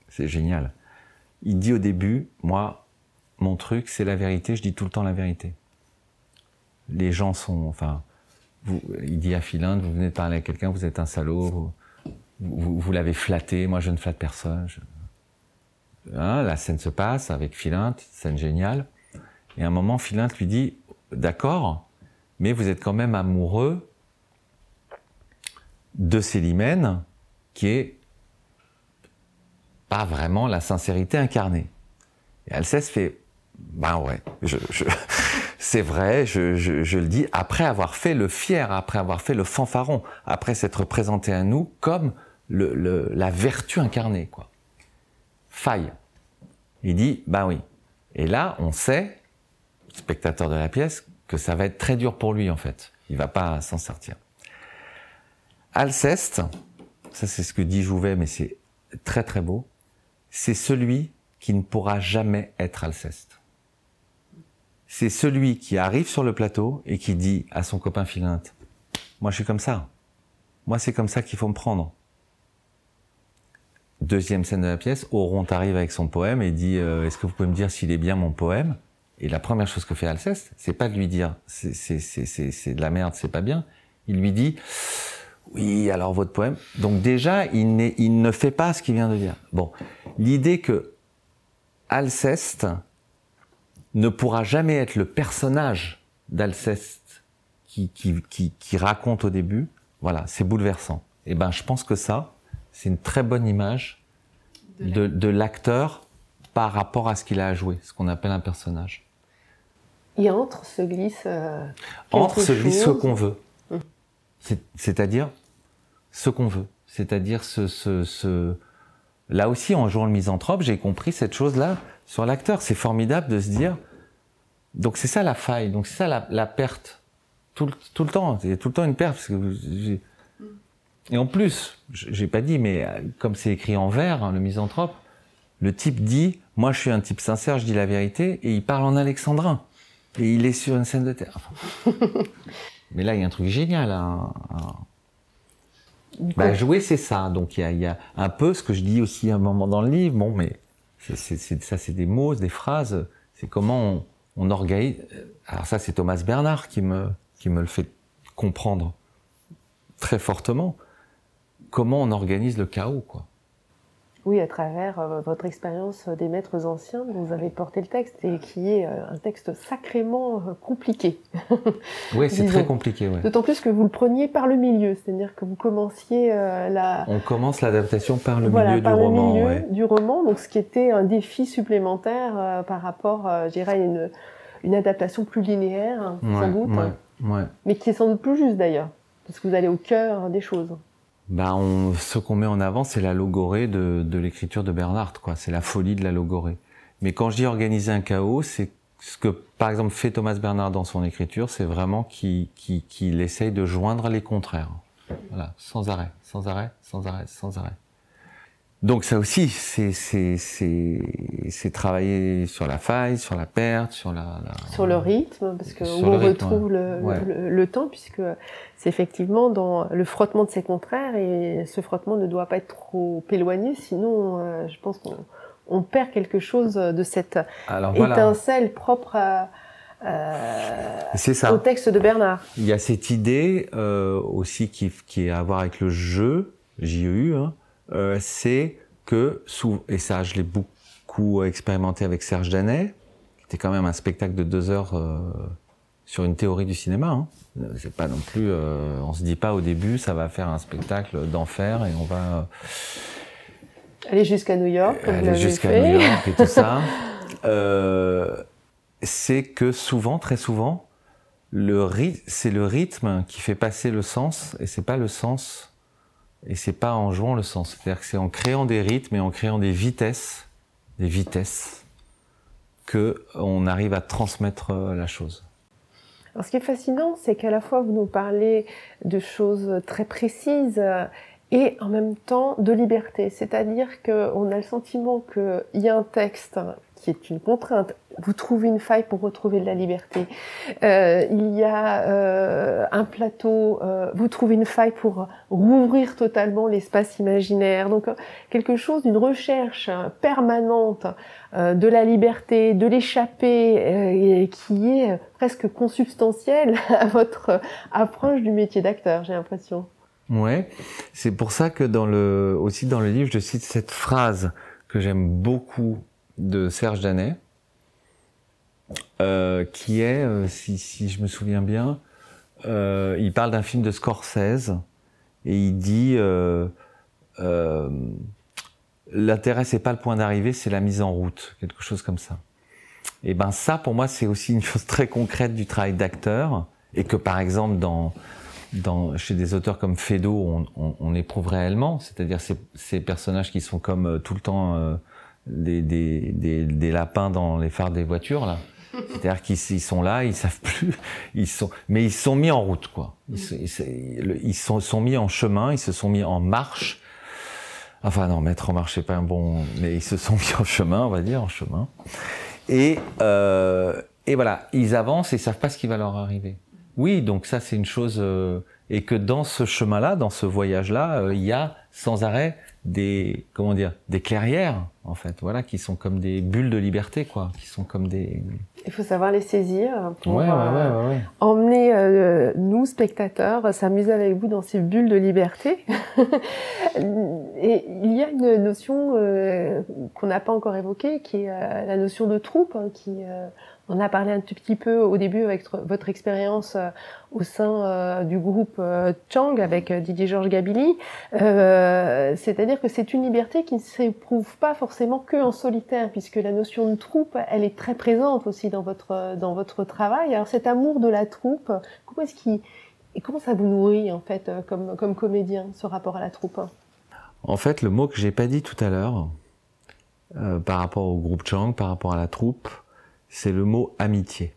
c'est génial. Il dit au début, moi, mon truc, c'est la vérité, je dis tout le temps la vérité. Les gens sont, enfin, vous, il dit à Philinde, vous venez de parler à quelqu'un, vous êtes un salaud, vous, l'avez flatté, moi je ne flatte personne. Hein, la scène se passe avec Philinte, scène géniale. Et à un moment, Philinte lui dit, d'accord, mais vous êtes quand même amoureux de Célimène, qui est pas vraiment la sincérité incarnée. Et Alceste fait, ben ouais, c'est vrai, je, le dis, après avoir fait le fier, après avoir fait le fanfaron, après s'être présenté à nous comme la vertu incarnée, quoi faille. Il dit, bah oui. Et là, on sait, spectateur de la pièce, que ça va être très dur pour lui en fait. Il va pas s'en sortir. Alceste, ça c'est ce que dit Jouvet, mais c'est très très beau, c'est celui qui ne pourra jamais être Alceste. c'est celui qui arrive sur le plateau et qui dit à son copain Philinte, moi je suis comme ça. Moi c'est comme ça qu'il faut me prendre. Deuxième scène de la pièce, Oron arrive avec son poème et dit euh, Est-ce que vous pouvez me dire s'il est bien mon poème? Et la première chose que fait Alceste, c'est pas de lui dire c'est de la merde, c'est pas bien. Il lui dit Oui, alors votre poème. Donc déjà, il, il ne fait pas ce qu'il vient de dire. Bon, l'idée que Alceste ne pourra jamais être le personnage d'Alceste qui, qui, qui, qui raconte au début, voilà, c'est bouleversant. Et ben, je pense que ça, c'est une très bonne image de, l'acteur par rapport à ce qu'il a à jouer, ce qu'on appelle un personnage. Et entre se glisse. Euh, entre se glisse ce qu'on veut. Hum. C'est-à-dire ce qu'on veut. C'est-à-dire ce, ce, ce, Là aussi, en jouant le misanthrope, j'ai compris cette chose-là sur l'acteur. C'est formidable de se dire. Donc c'est ça la faille. Donc c'est ça la, la, perte. Tout, tout le temps. Il y a tout le temps une perte. Parce que et en plus, j'ai pas dit, mais euh, comme c'est écrit en vers, hein, le misanthrope, le type dit, moi je suis un type sincère, je dis la vérité, et il parle en alexandrin. Et il est sur une scène de terre. mais là, il y a un truc génial. Hein, bah, jouer, c'est ça. Donc il y, a, un peu ce que je dis aussi à un moment dans le livre. Bon, mais ça, c'est des mots, des phrases. C'est comment on, on organise. Alors ça, c'est Thomas Bernard qui me, qui me le fait comprendre très fortement comment on organise le chaos, quoi. Oui, à travers euh, votre expérience des maîtres anciens, vous avez porté le texte et qui est euh, un texte sacrément euh, compliqué. oui, c'est très compliqué. Ouais. D'autant plus que vous le preniez par le milieu, c'est-à-dire que vous commenciez la. On commence l'adaptation par le milieu du roman. Le milieu du roman, donc ce qui était un défi supplémentaire par rapport, je dirais, à une, une adaptation plus linéaire, hein, sans doute, mais qui est sans doute plus juste d'ailleurs, parce que vous allez au cœur des choses bah on, ce qu'on met en avant, c'est la logorée de, de l'écriture de Bernard, quoi. C'est la folie de la logorée. Mais quand je dis organiser un chaos, c'est ce que, par exemple, fait Thomas Bernard dans son écriture, c'est vraiment qu'il qu essaye de joindre les contraires. Voilà, sans arrêt, sans arrêt, sans arrêt, sans arrêt. Donc ça aussi, c'est travailler sur la faille, sur la perte, sur la, sur le rythme, parce que on retrouve le, le, temps, puisque c'est effectivement dans le frottement de ces contraires, et ce frottement ne doit pas être trop éloigné, sinon euh, je pense qu'on on perd quelque chose de cette étincelle propre à, au texte de Bernard. Il y a cette idée euh, aussi qui, qui est à voir avec le jeu, JEU, hein, euh, c'est que, sous, et ça je l'ai beaucoup expérimenté avec Serge Danet, qui était quand même un spectacle de deux heures euh, sur une théorie du cinéma. Hein. C'est pas non plus, euh, on se dit pas au début, ça va faire un spectacle d'enfer et on va aller jusqu'à New York, comme aller jusqu'à New York et tout ça. c'est que souvent, très souvent, le c'est le rythme qui fait passer le sens et c'est pas le sens et c'est pas en jouant le sens. C'est-à-dire que c'est en créant des rythmes et en créant des vitesses, des vitesses, que on arrive à transmettre euh, la chose. Alors, ce qui est fascinant, c'est qu'à la fois vous nous parlez de choses très précises euh, et en même temps de liberté. C'est-à-dire qu'on a le sentiment qu'il y a un texte qui est une contrainte. Vous trouvez une faille pour retrouver de la liberté. Euh, il y a euh, un plateau, euh, vous trouvez une faille pour rouvrir totalement l'espace imaginaire. Donc quelque chose d'une recherche permanente de la liberté, de l'échapper, qui est presque consubstantielle à votre approche du métier d'acteur, j'ai l'impression. Ouais, c'est pour ça que aussi dans le livre, je cite cette phrase que j'aime beaucoup de Serge Danet, euh, qui est, euh, si, je me souviens bien, euh, il parle d'un film de Scorsese et il dit l'intérêt c'est pas le point d'arrivée, c'est la mise en route, quelque chose comme ça. Et ben ça, pour moi, c'est aussi une chose très concrète du travail d'acteur et que par exemple dans chez des auteurs comme Fedo, on, éprouve réellement, c'est-à-dire ces, ces, personnages qui sont comme tout le temps des, des, des, des, lapins dans les phares des voitures là. C'est-à-dire qu'ils sont là, ils savent plus, ils sont, mais ils sont mis en route quoi. Ils, ils, ils sont, sont, mis en chemin, ils se sont mis en marche. Enfin non, mettre en marche c'est pas un bon, mais ils se sont mis en chemin, on va dire en chemin. Et euh, et voilà, ils avancent et ils savent pas ce qui va leur arriver. Oui, donc ça c'est une chose euh, et que dans ce chemin-là, dans ce voyage-là, euh, il y a sans arrêt des comment dire des clairières en fait. Voilà qui sont comme des bulles de liberté quoi. Qui sont comme des il faut savoir les saisir pour ouais, ouais, euh, ouais, emmener euh, nous spectateurs s'amuser avec vous dans ces bulles de liberté. Et il y a une notion euh, qu'on n'a pas encore évoquée qui est la notion de troupe hein, qui on a parlé un tout petit peu au début avec votre expérience euh, au sein euh, du groupe euh, Chang avec Didier Georges Gabili. C'est-à-dire que c'est une liberté qui ne s'éprouve pas forcément que en solitaire, puisque la notion de troupe, elle est très présente aussi dans votre dans votre travail. Alors cet amour de la troupe, comment ça vous nourrit en fait comme comme comédien ce rapport à la troupe? En fait, le mot que j'ai pas dit tout à l'heure par rapport au groupe Chang, par rapport à la troupe, c'est le mot amitié.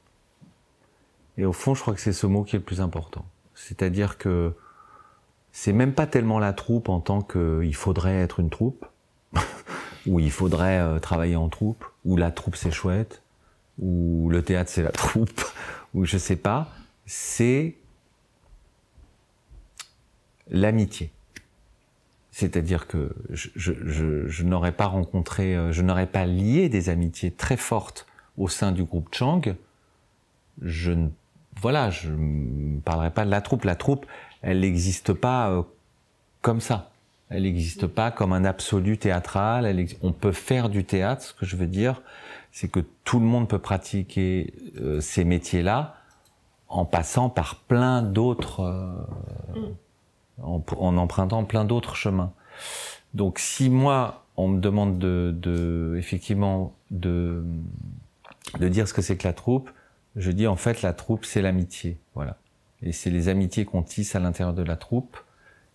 Et au fond, je crois que c'est ce mot qui est le plus important. C'est-à-dire que c'est même pas tellement la troupe en tant que il faudrait être une troupe, ou il faudrait euh, travailler en troupe, ou la troupe c'est chouette, ou le théâtre c'est la troupe, ou je sais pas. C'est l'amitié. C'est-à-dire que je, je n'aurais pas rencontré, euh, je n'aurais pas lié des amitiés très fortes au sein du groupe Chang. Je ne, voilà, je ne parlerai pas de la troupe. La troupe, elle n'existe pas euh, comme ça. Elle n'existe pas comme un absolu théâtral. Elle on peut faire du théâtre. Ce que je veux dire, c'est que tout le monde peut pratiquer euh, ces métiers-là en passant par plein d'autres, euh, en, en empruntant plein d'autres chemins. Donc, si moi, on me demande de, de effectivement, de, de dire ce que c'est que la troupe, je dis en fait la troupe c'est l'amitié, voilà. Et c'est les amitiés qu'on tisse à l'intérieur de la troupe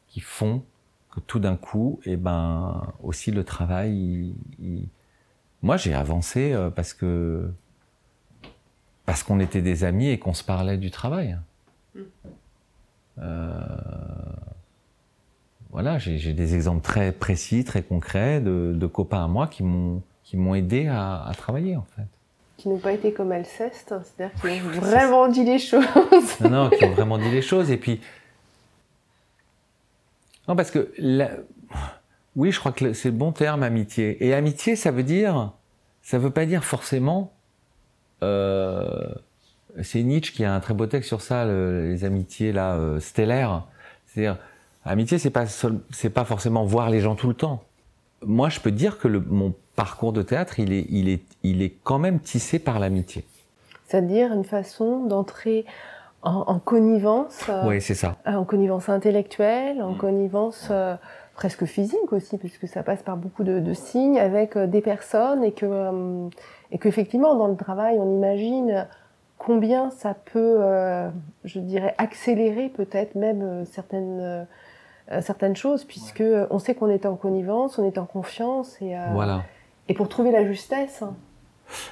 qui font que tout d'un coup, et ben aussi le travail. il- il- Moi j'ai avancé euh, parce que parce qu'on était des amis et qu'on se parlait du travail. Euh, Voilà, j'ai j'ai des exemples très précis, très concrets de, de copains à moi qui m'ont qui m'ont aidé à, à travailler en fait. Qui n'ont pas été comme Alceste, hein, c'est-à-dire qu'ils ont vraiment dit les choses. Non, non, qui ont vraiment dit les choses. Et puis. Non, parce que. Oui, je crois que c'est le bon terme, amitié. Et amitié, ça veut dire. Ça veut pas dire forcément. euh, C'est Nietzsche qui a un très beau texte sur ça, le- les amitiés là, euh, stellaires. C'est-à-dire, amitié, c'est pas, c'est pas forcément voir les gens tout le temps. Moi, je peux dire que le, mon parcours de théâtre, il est, il est, il est quand même tissé par l'amitié. C'est-à-dire une façon d'entrer en, en connivence, euh, Oui, c'est ça. euh, en connivence intellectuelle, en connivence euh, presque physique aussi, puisque ça passe par beaucoup de, de signes avec euh, des personnes et que et qu'effectivement dans le travail on imagine combien ça peut, je dirais, accélérer peut-être même certaines certaines choses, puisque on sait qu'on est en connivence, on est en confiance et euh, Voilà. et pour trouver la justesse, hein,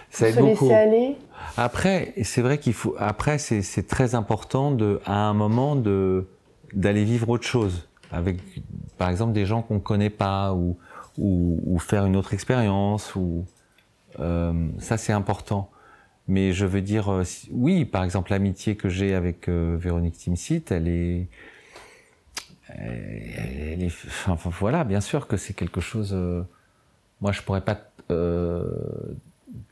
Ça pour se beaucoup. laisser aller. Après, c'est vrai qu'il faut. Après, c'est c'est très important de, à un moment, de d'aller vivre autre chose avec, par exemple, des gens qu'on connaît pas ou ou, ou faire une autre expérience ou euh, ça c'est important. Mais je veux dire, euh, oui, par exemple, l'amitié que j'ai avec euh, Véronique Timsit, elle est, voilà, bien sûr que c'est quelque chose. euh, moi, je pourrais pas euh,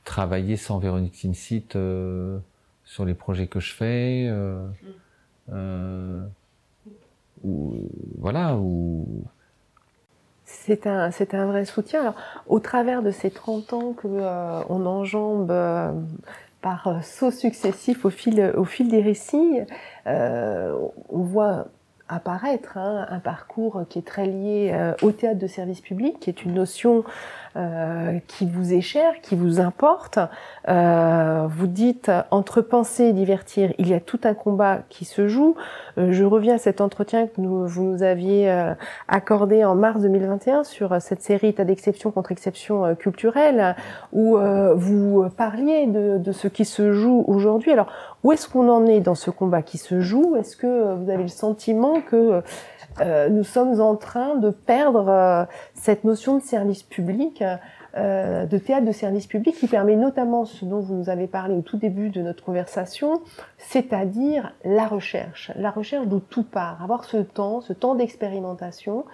travailler sans Véronique Timsit euh, sur les projets que je fais. Euh, ou voilà, ou C'est un, c'est un vrai soutien. Alors, au travers de ces 30 ans que on enjambe par sauts successifs au fil, au fil des récits, on voit apparaître hein, un parcours qui est très lié euh, au théâtre de service public, qui est une notion euh, qui vous est chère, qui vous importe. Euh, vous dites entre penser et divertir, il y a tout un combat qui se joue. Euh, je reviens à cet entretien que nous, vous nous aviez euh, accordé en mars 2021 sur euh, cette série État d'exception contre exception culturelle, où vous parliez de, de ce qui se joue aujourd'hui. Alors, où est-ce qu'on en est dans ce combat qui se joue? Est-ce que vous avez le sentiment que euh, nous sommes en train de perdre euh, cette notion de service public euh, de théâtre de service public qui permet notamment ce dont vous nous avez parlé au tout début de notre conversation, c'est-à-dire la recherche, la recherche d'où tout part, avoir ce temps, ce temps d'expérimentation,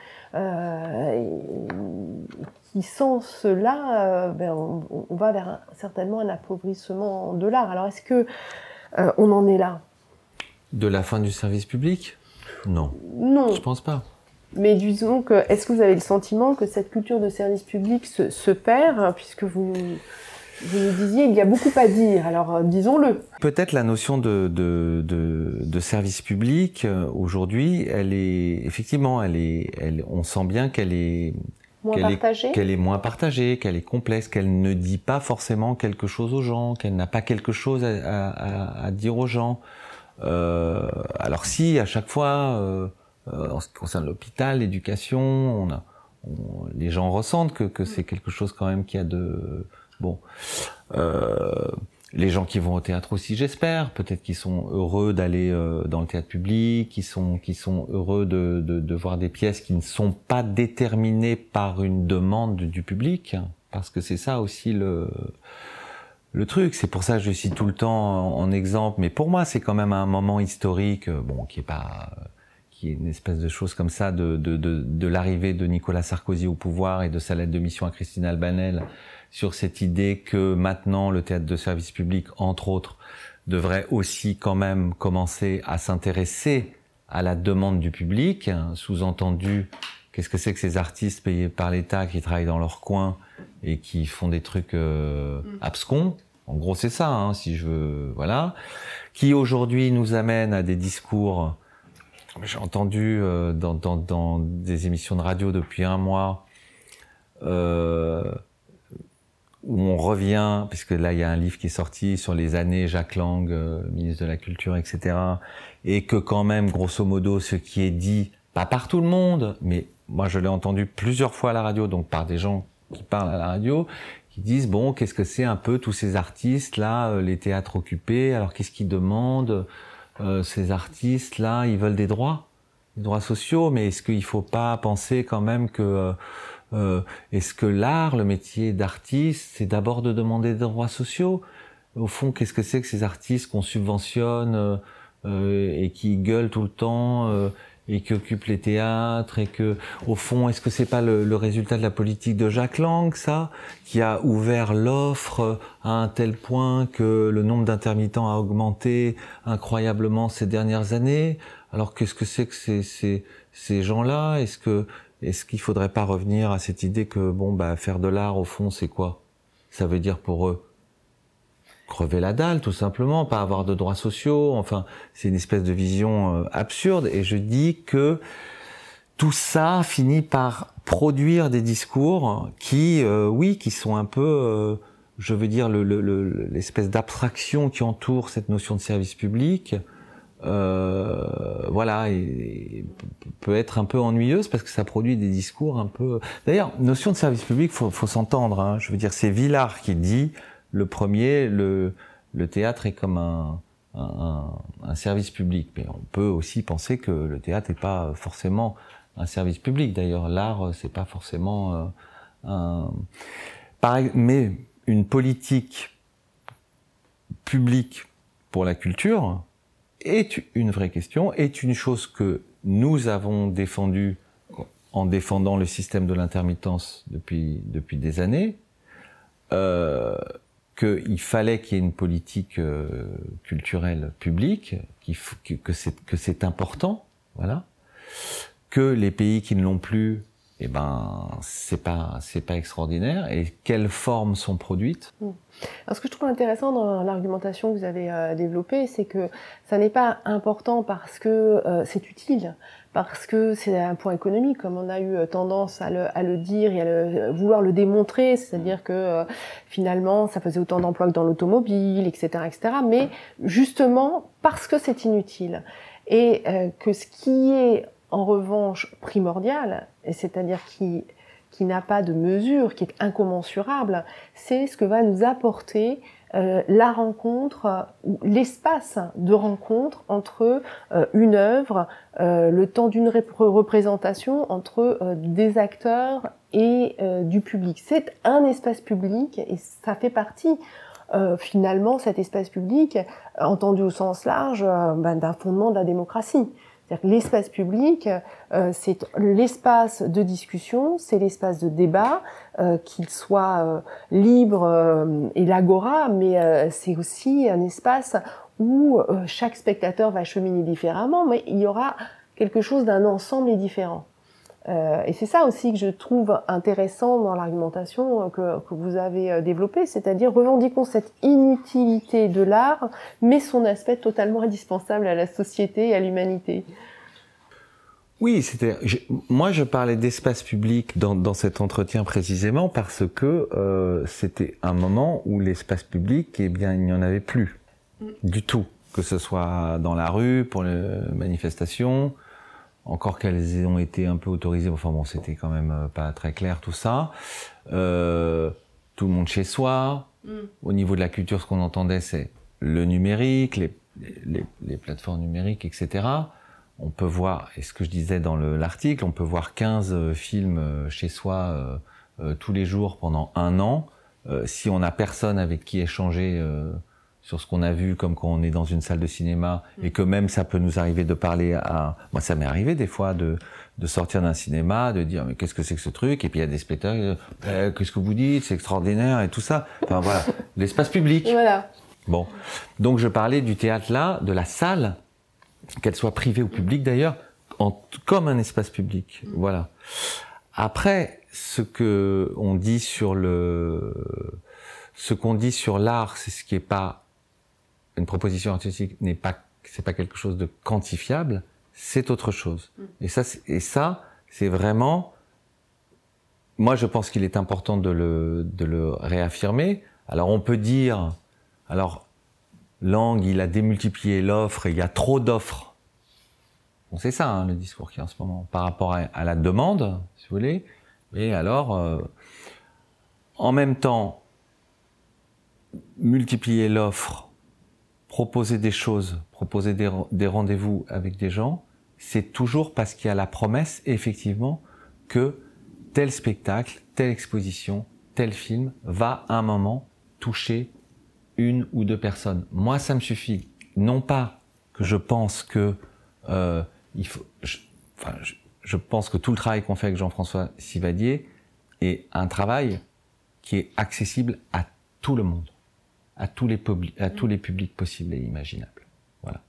qui sans cela, ben, on, va vers certainement un appauvrissement de l'art. Alors est-ce que on en est là? De la fin du service public? Non. Non. Je pense pas. Mais disons que, est-ce que vous avez le sentiment que cette culture de service public se, se perd, hein, puisque vous, vous nous disiez, il y a beaucoup à dire, alors euh, disons-le. Peut-être la notion de, de, de, de service public, euh, aujourd'hui, elle est, effectivement, elle est, elle, on sent bien qu'elle est, Moins qu'elle partagée est, qu'elle est moins partagée, qu'elle est complexe, qu'elle ne dit pas forcément quelque chose aux gens, qu'elle n'a pas quelque chose à, à, à dire aux gens. Euh, alors si, à chaque fois, euh, euh, en ce qui concerne l'hôpital, l'éducation, on on, les gens ressentent que, que c'est quelque chose quand même qui a de bon. Les gens qui vont au théâtre aussi, j'espère, peut-être qu'ils sont heureux d'aller dans le théâtre public, qui sont qui sont heureux de, de, de voir des pièces qui ne sont pas déterminées par une demande du public, parce que c'est ça aussi le le truc. C'est pour ça que je cite tout le temps en, exemple, mais pour moi c'est quand même un moment historique, bon, qui est pas qui est une espèce de chose comme ça de, de, de, de l'arrivée de Nicolas Sarkozy au pouvoir et de sa lettre de mission à Christine Albanel sur cette idée que maintenant le théâtre de service public, entre autres, devrait aussi quand même commencer à s'intéresser à la demande du public, sous-entendu qu'est-ce que c'est que ces artistes payés par l'État qui travaillent dans leur coin et qui font des trucs euh, abscons. En gros, c'est ça, hein, si je veux, voilà, qui aujourd'hui nous amène à des discours j'ai entendu euh, dans, des émissions de radio depuis un mois euh, où on revient, puisque là il y a un livre qui est sorti sur les années Jacques Lang, euh, ministre de la Culture, etc. Et que quand même, grosso modo, ce qui est dit, pas par tout le monde, mais moi je l'ai entendu plusieurs fois à la radio, donc par des gens qui parlent à la radio, disent bon, qu'est-ce que c'est un peu tous ces artistes là, euh, les théâtres occupés, alors qu'est-ce qu'ils demandent euh, ces artistes-là, ils veulent des droits, des droits sociaux, mais est-ce qu'il faut pas penser quand même que euh, est-ce que l'art, le métier d'artiste, c'est d'abord de demander des droits sociaux? Au fond, qu'est-ce que c'est que ces artistes qu'on subventionne et qui gueulent tout le temps et qui occupent les théâtres et que au fond est-ce que c'est pas le, le, résultat de la politique de Jacques Lang ça qui a ouvert l'offre à un tel point que le nombre d'intermittents a augmenté incroyablement ces dernières années? Alors qu'est-ce que c'est que ces, ces, ces gens-là? Est-ce que est-ce qu'il faudrait pas revenir à cette idée que bon bah faire de l'art au fond c'est quoi? Ça veut dire pour eux crever la dalle, tout simplement, pas avoir de droits sociaux. Enfin, c'est une espèce de vision euh, absurde. Et je dis que tout ça finit par produire des discours qui, euh, oui, qui sont un peu, euh, je veux dire, l'espèce le, le, d'abstraction qui entoure cette notion de service public. voilà, et, et, peut être un peu ennuyeuse parce que ça produit des discours un peu. D'ailleurs, notion de service public, faut, faut s'entendre. Hein. Je veux dire, c'est Villard qui dit le premier, le, théâtre est comme un, service public. Mais on peut aussi penser que le théâtre n'est pas forcément un service public. D'ailleurs, l'art, c'est pas forcément euh, un. Mais une politique publique pour la culture est une vraie question, est une chose que nous avons défendue en défendant le système de l'intermittence depuis, depuis des années. Euh, qu'il fallait qu'il y ait une politique euh, culturelle publique, que, c'est important, voilà, que les pays qui ne l'ont plus, eh ben c'est pas c'est pas extraordinaire. Et quelles formes sont produites? Mmh. Alors, ce que je trouve intéressant dans l'argumentation que vous avez euh, développée, c'est que ça n'est pas important parce que euh, c'est utile, parce que c'est un point économique, comme on a eu tendance à le, dire et à le, vouloir le démontrer, c'est-à-dire que euh, finalement ça faisait autant d'emplois que dans l'automobile, etc.. Mais justement parce que c'est inutile et euh, que ce qui est en revanche primordial, c'est-à-dire qui n'a pas de mesure, qui est incommensurable, c'est ce que va nous apporter euh, la rencontre ou l'espace de rencontre entre euh, une œuvre, euh, le temps d'une représentation entre des acteurs et du public. C'est un espace public et ça fait partie finalement cet espace public entendu au sens large ben, d'un fondement de la démocratie. L'espace public, euh, c'est l'espace de discussion, c'est l'espace de débat, euh, qu'il soit euh, libre euh, et l'agora, mais c'est aussi un espace où chaque spectateur va cheminer différemment, mais il y aura quelque chose d'un ensemble différent. Euh, et c'est ça aussi que je trouve intéressant dans l'argumentation que, que, vous avez euh, développée, c'est-à-dire revendiquons cette inutilité de l'art, mais son aspect totalement indispensable à la société et à l'humanité. Oui, c'était. Moi, je parlais d'espace public dans, dans, cet entretien précisément parce que euh, c'était un moment où l'espace public, eh bien, il n'y en avait plus mm. du tout, que ce soit dans la rue pour les manifestations, encore qu'elles ont été un peu autorisées. Enfin bon, c'était quand même euh, pas très clair tout ça. Euh, tout le monde chez soi. Mm. Au niveau de la culture, ce qu'on entendait, c'est le numérique, les, les, les, plateformes numériques, etc. On peut voir, et ce que je disais dans l'article, on peut voir 15 euh, films euh, chez soi euh, tous les jours pendant un an. si on n'a personne avec qui échanger sur ce qu'on a vu, comme quand on est dans une salle de cinéma, mm. et que même ça peut nous arriver de parler à... Moi, ça m'est arrivé des fois de, de sortir d'un cinéma, de dire mais qu'est-ce que c'est que ce truc, et puis il y a des spectateurs, eh, qu'est-ce que vous dites, c'est extraordinaire et tout ça. Enfin voilà, l'espace public. Voilà. Bon, donc je parlais du théâtre là, de la salle, qu'elle soit privée ou publique d'ailleurs, comme un espace public. Mm. Voilà. Après, ce que on dit sur le, ce qu'on dit sur l'art, c'est ce qui est pas une proposition artistique n'est pas c'est pas quelque chose de quantifiable, c'est autre chose. Mm. Et ça et ça c'est vraiment moi je pense qu'il est important de le de le réaffirmer. Alors on peut dire alors Lang, il a démultiplié l'offre il y a trop d'offres. Bon, c'est ça hein, le discours qui est en ce moment par rapport à, la demande, si vous voulez. Et alors, euh, en même temps, multiplier l'offre proposer des choses, proposer des, rendez-vous avec des gens, c'est toujours parce qu'il y a la promesse, effectivement, que tel spectacle, telle exposition, tel film va à un moment toucher une ou deux personnes. Moi, ça me suffit. Non pas que je pense que euh, il faut, enfin, je, pense que tout le travail qu'on fait avec Jean-François Sivadier est un travail qui est accessible à tout le monde à tous les, à tous les publics possibles et imaginables. Voilà.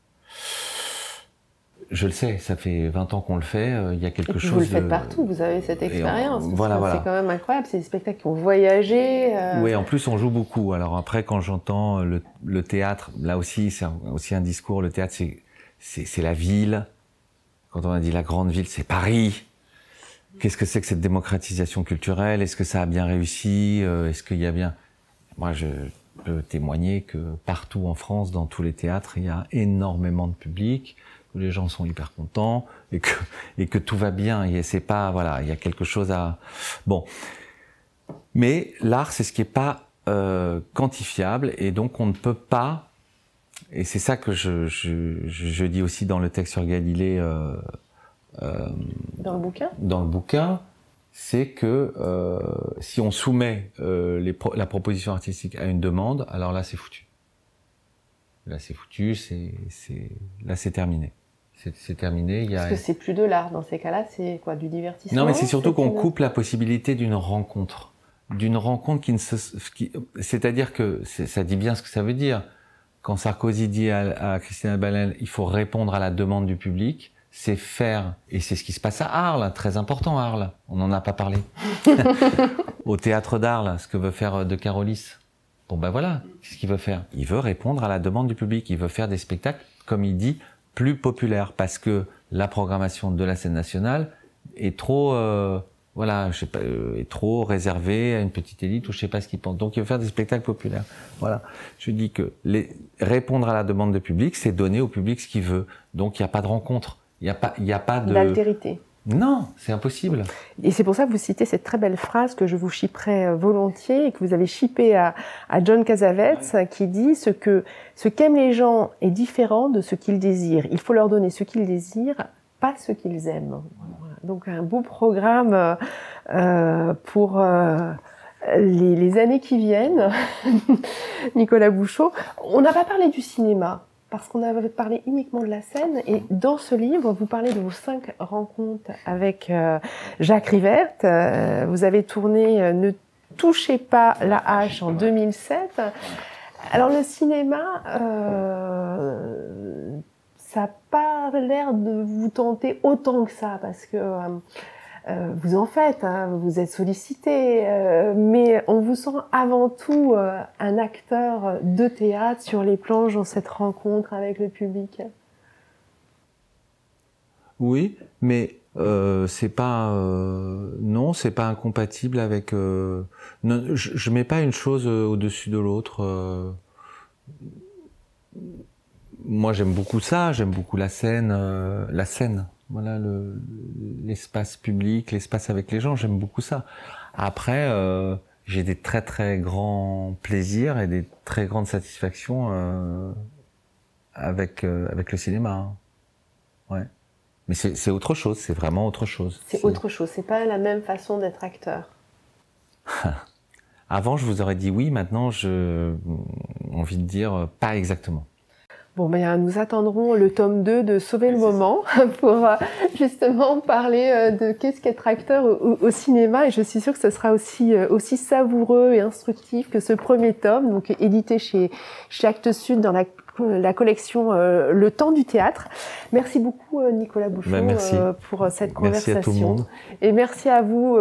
Je le sais, ça fait 20 ans qu'on le fait, euh, il y a quelque et chose... Vous le faites partout, vous avez cette expérience. Voilà, voilà. C'est quand même incroyable, c'est des spectacles qui ont voyagé. Euh... Oui, en plus on joue beaucoup. Alors après, quand j'entends le, le, théâtre, là aussi, c'est aussi un discours, le théâtre c'est la ville. Quand on a dit la grande ville, c'est Paris. Qu'est-ce que c'est que cette démocratisation culturelle? Est-ce que ça a bien réussi? Euh, Est-ce qu'il y a bien... Moi, je, peux témoigner que partout en France, dans tous les théâtres, il y a énormément de public, que les gens sont hyper contents et que et que tout va bien. Et c'est pas voilà, il y a quelque chose à bon. Mais l'art, c'est ce qui est pas euh, quantifiable et donc on ne peut pas. Et c'est ça que je, je, je, dis aussi dans le texte sur Galilée. Euh, euh, dans le bouquin? Dans le bouquin, c'est que euh, si on soumet euh, les la proposition artistique à une demande, alors là c'est foutu. Là c'est foutu, c'est là c'est terminé. C'est terminé. Il y a... Parce que c'est plus de l'art dans ces cas-là, c'est quoi du divertissement Non, mais c'est surtout qu'on coupe la possibilité d'une rencontre, d'une rencontre qui ne se, c'est-à-dire que ça dit bien ce que ça veut dire. Quand Sarkozy dit à, à Christina Balen, il faut répondre à la demande du public c'est faire, et c'est ce qui se passe à Arles, très important Arles, on n'en a pas parlé, au théâtre d'Arles, ce que veut faire euh, De Carolis. Bon ben voilà, qu'est-ce qu'il veut faire? Il veut répondre à la demande du public, il veut faire des spectacles, comme il dit, plus populaires, parce que la programmation de la scène nationale est trop, euh, voilà, je sais pas, euh, est trop réservée à une petite élite ou je sais pas ce qu'il pense. Donc il veut faire des spectacles populaires. Voilà, je dis que les, répondre à la demande du public, c'est donner au public ce qu'il veut. Donc il n'y a pas de rencontre. Il n'y a pas, il y a pas de d'altérité. Non, c'est impossible. Et c'est pour ça que vous citez cette très belle phrase que je vous chipperai euh, volontiers et que vous avez chippée à, à John Cassavetes qui dit ce que ce qu'aiment les gens est différent de ce qu'ils désirent. Il faut leur donner ce qu'ils désirent, pas ce qu'ils aiment. Voilà. Donc un beau programme euh pour euh, les, les, années qui viennent. Nicolas Bouchot. On n'a pas parlé du cinéma parce qu'on avait parlé uniquement de la scène. Et dans ce livre, vous parlez de vos cinq rencontres avec euh, Jacques Rivert. Euh, vous avez tourné euh, Ne touchez pas la hache en 2007. Alors le cinéma, ça n'a pas l'air de vous tenter autant que ça, parce que euh, vous en faites, hein, vous êtes sollicité, euh, mais on vous sent avant tout euh, un acteur de théâtre sur les planches dans cette rencontre avec le public. Oui, mais c'est pas non, c'est pas incompatible avec. Je, je mets pas une chose au-dessus de l'autre. moi, j'aime beaucoup ça. J'aime beaucoup la scène, la scène voilà l'espace public, l'espace avec les gens, j'aime beaucoup ça. Après, euh, j'ai des très très grands plaisirs et des très grandes satisfactions euh, avec euh, avec le cinéma. Hein. Ouais. Mais c'est autre chose, c'est vraiment autre chose. C'est autre chose, c'est pas la même façon d'être acteur. Avant, je vous aurais dit oui, maintenant, je envie de dire pas exactement. Bon, ben, nous attendrons le tome 2 de Sauver le moment pour euh, justement parler euh, de qu'est-ce qu'être acteur au, cinéma. Et je suis sûre que ce sera aussi, euh, aussi savoureux et instructif que ce premier tome, donc édité chez, chez Actes Sud dans la la collection euh, Le temps du théâtre. Merci beaucoup euh, Nicolas Bouchon bah, euh, pour cette conversation. Merci à tout le monde. Et merci à vous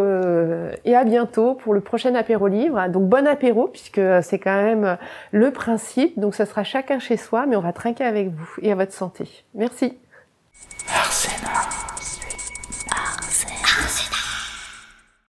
et à bientôt pour le prochain apéro livre. Donc bon apéro puisque c'est quand même le principe. Donc ce sera chacun chez soi, mais on va trinquer avec vous et à votre santé. Merci. Arsena.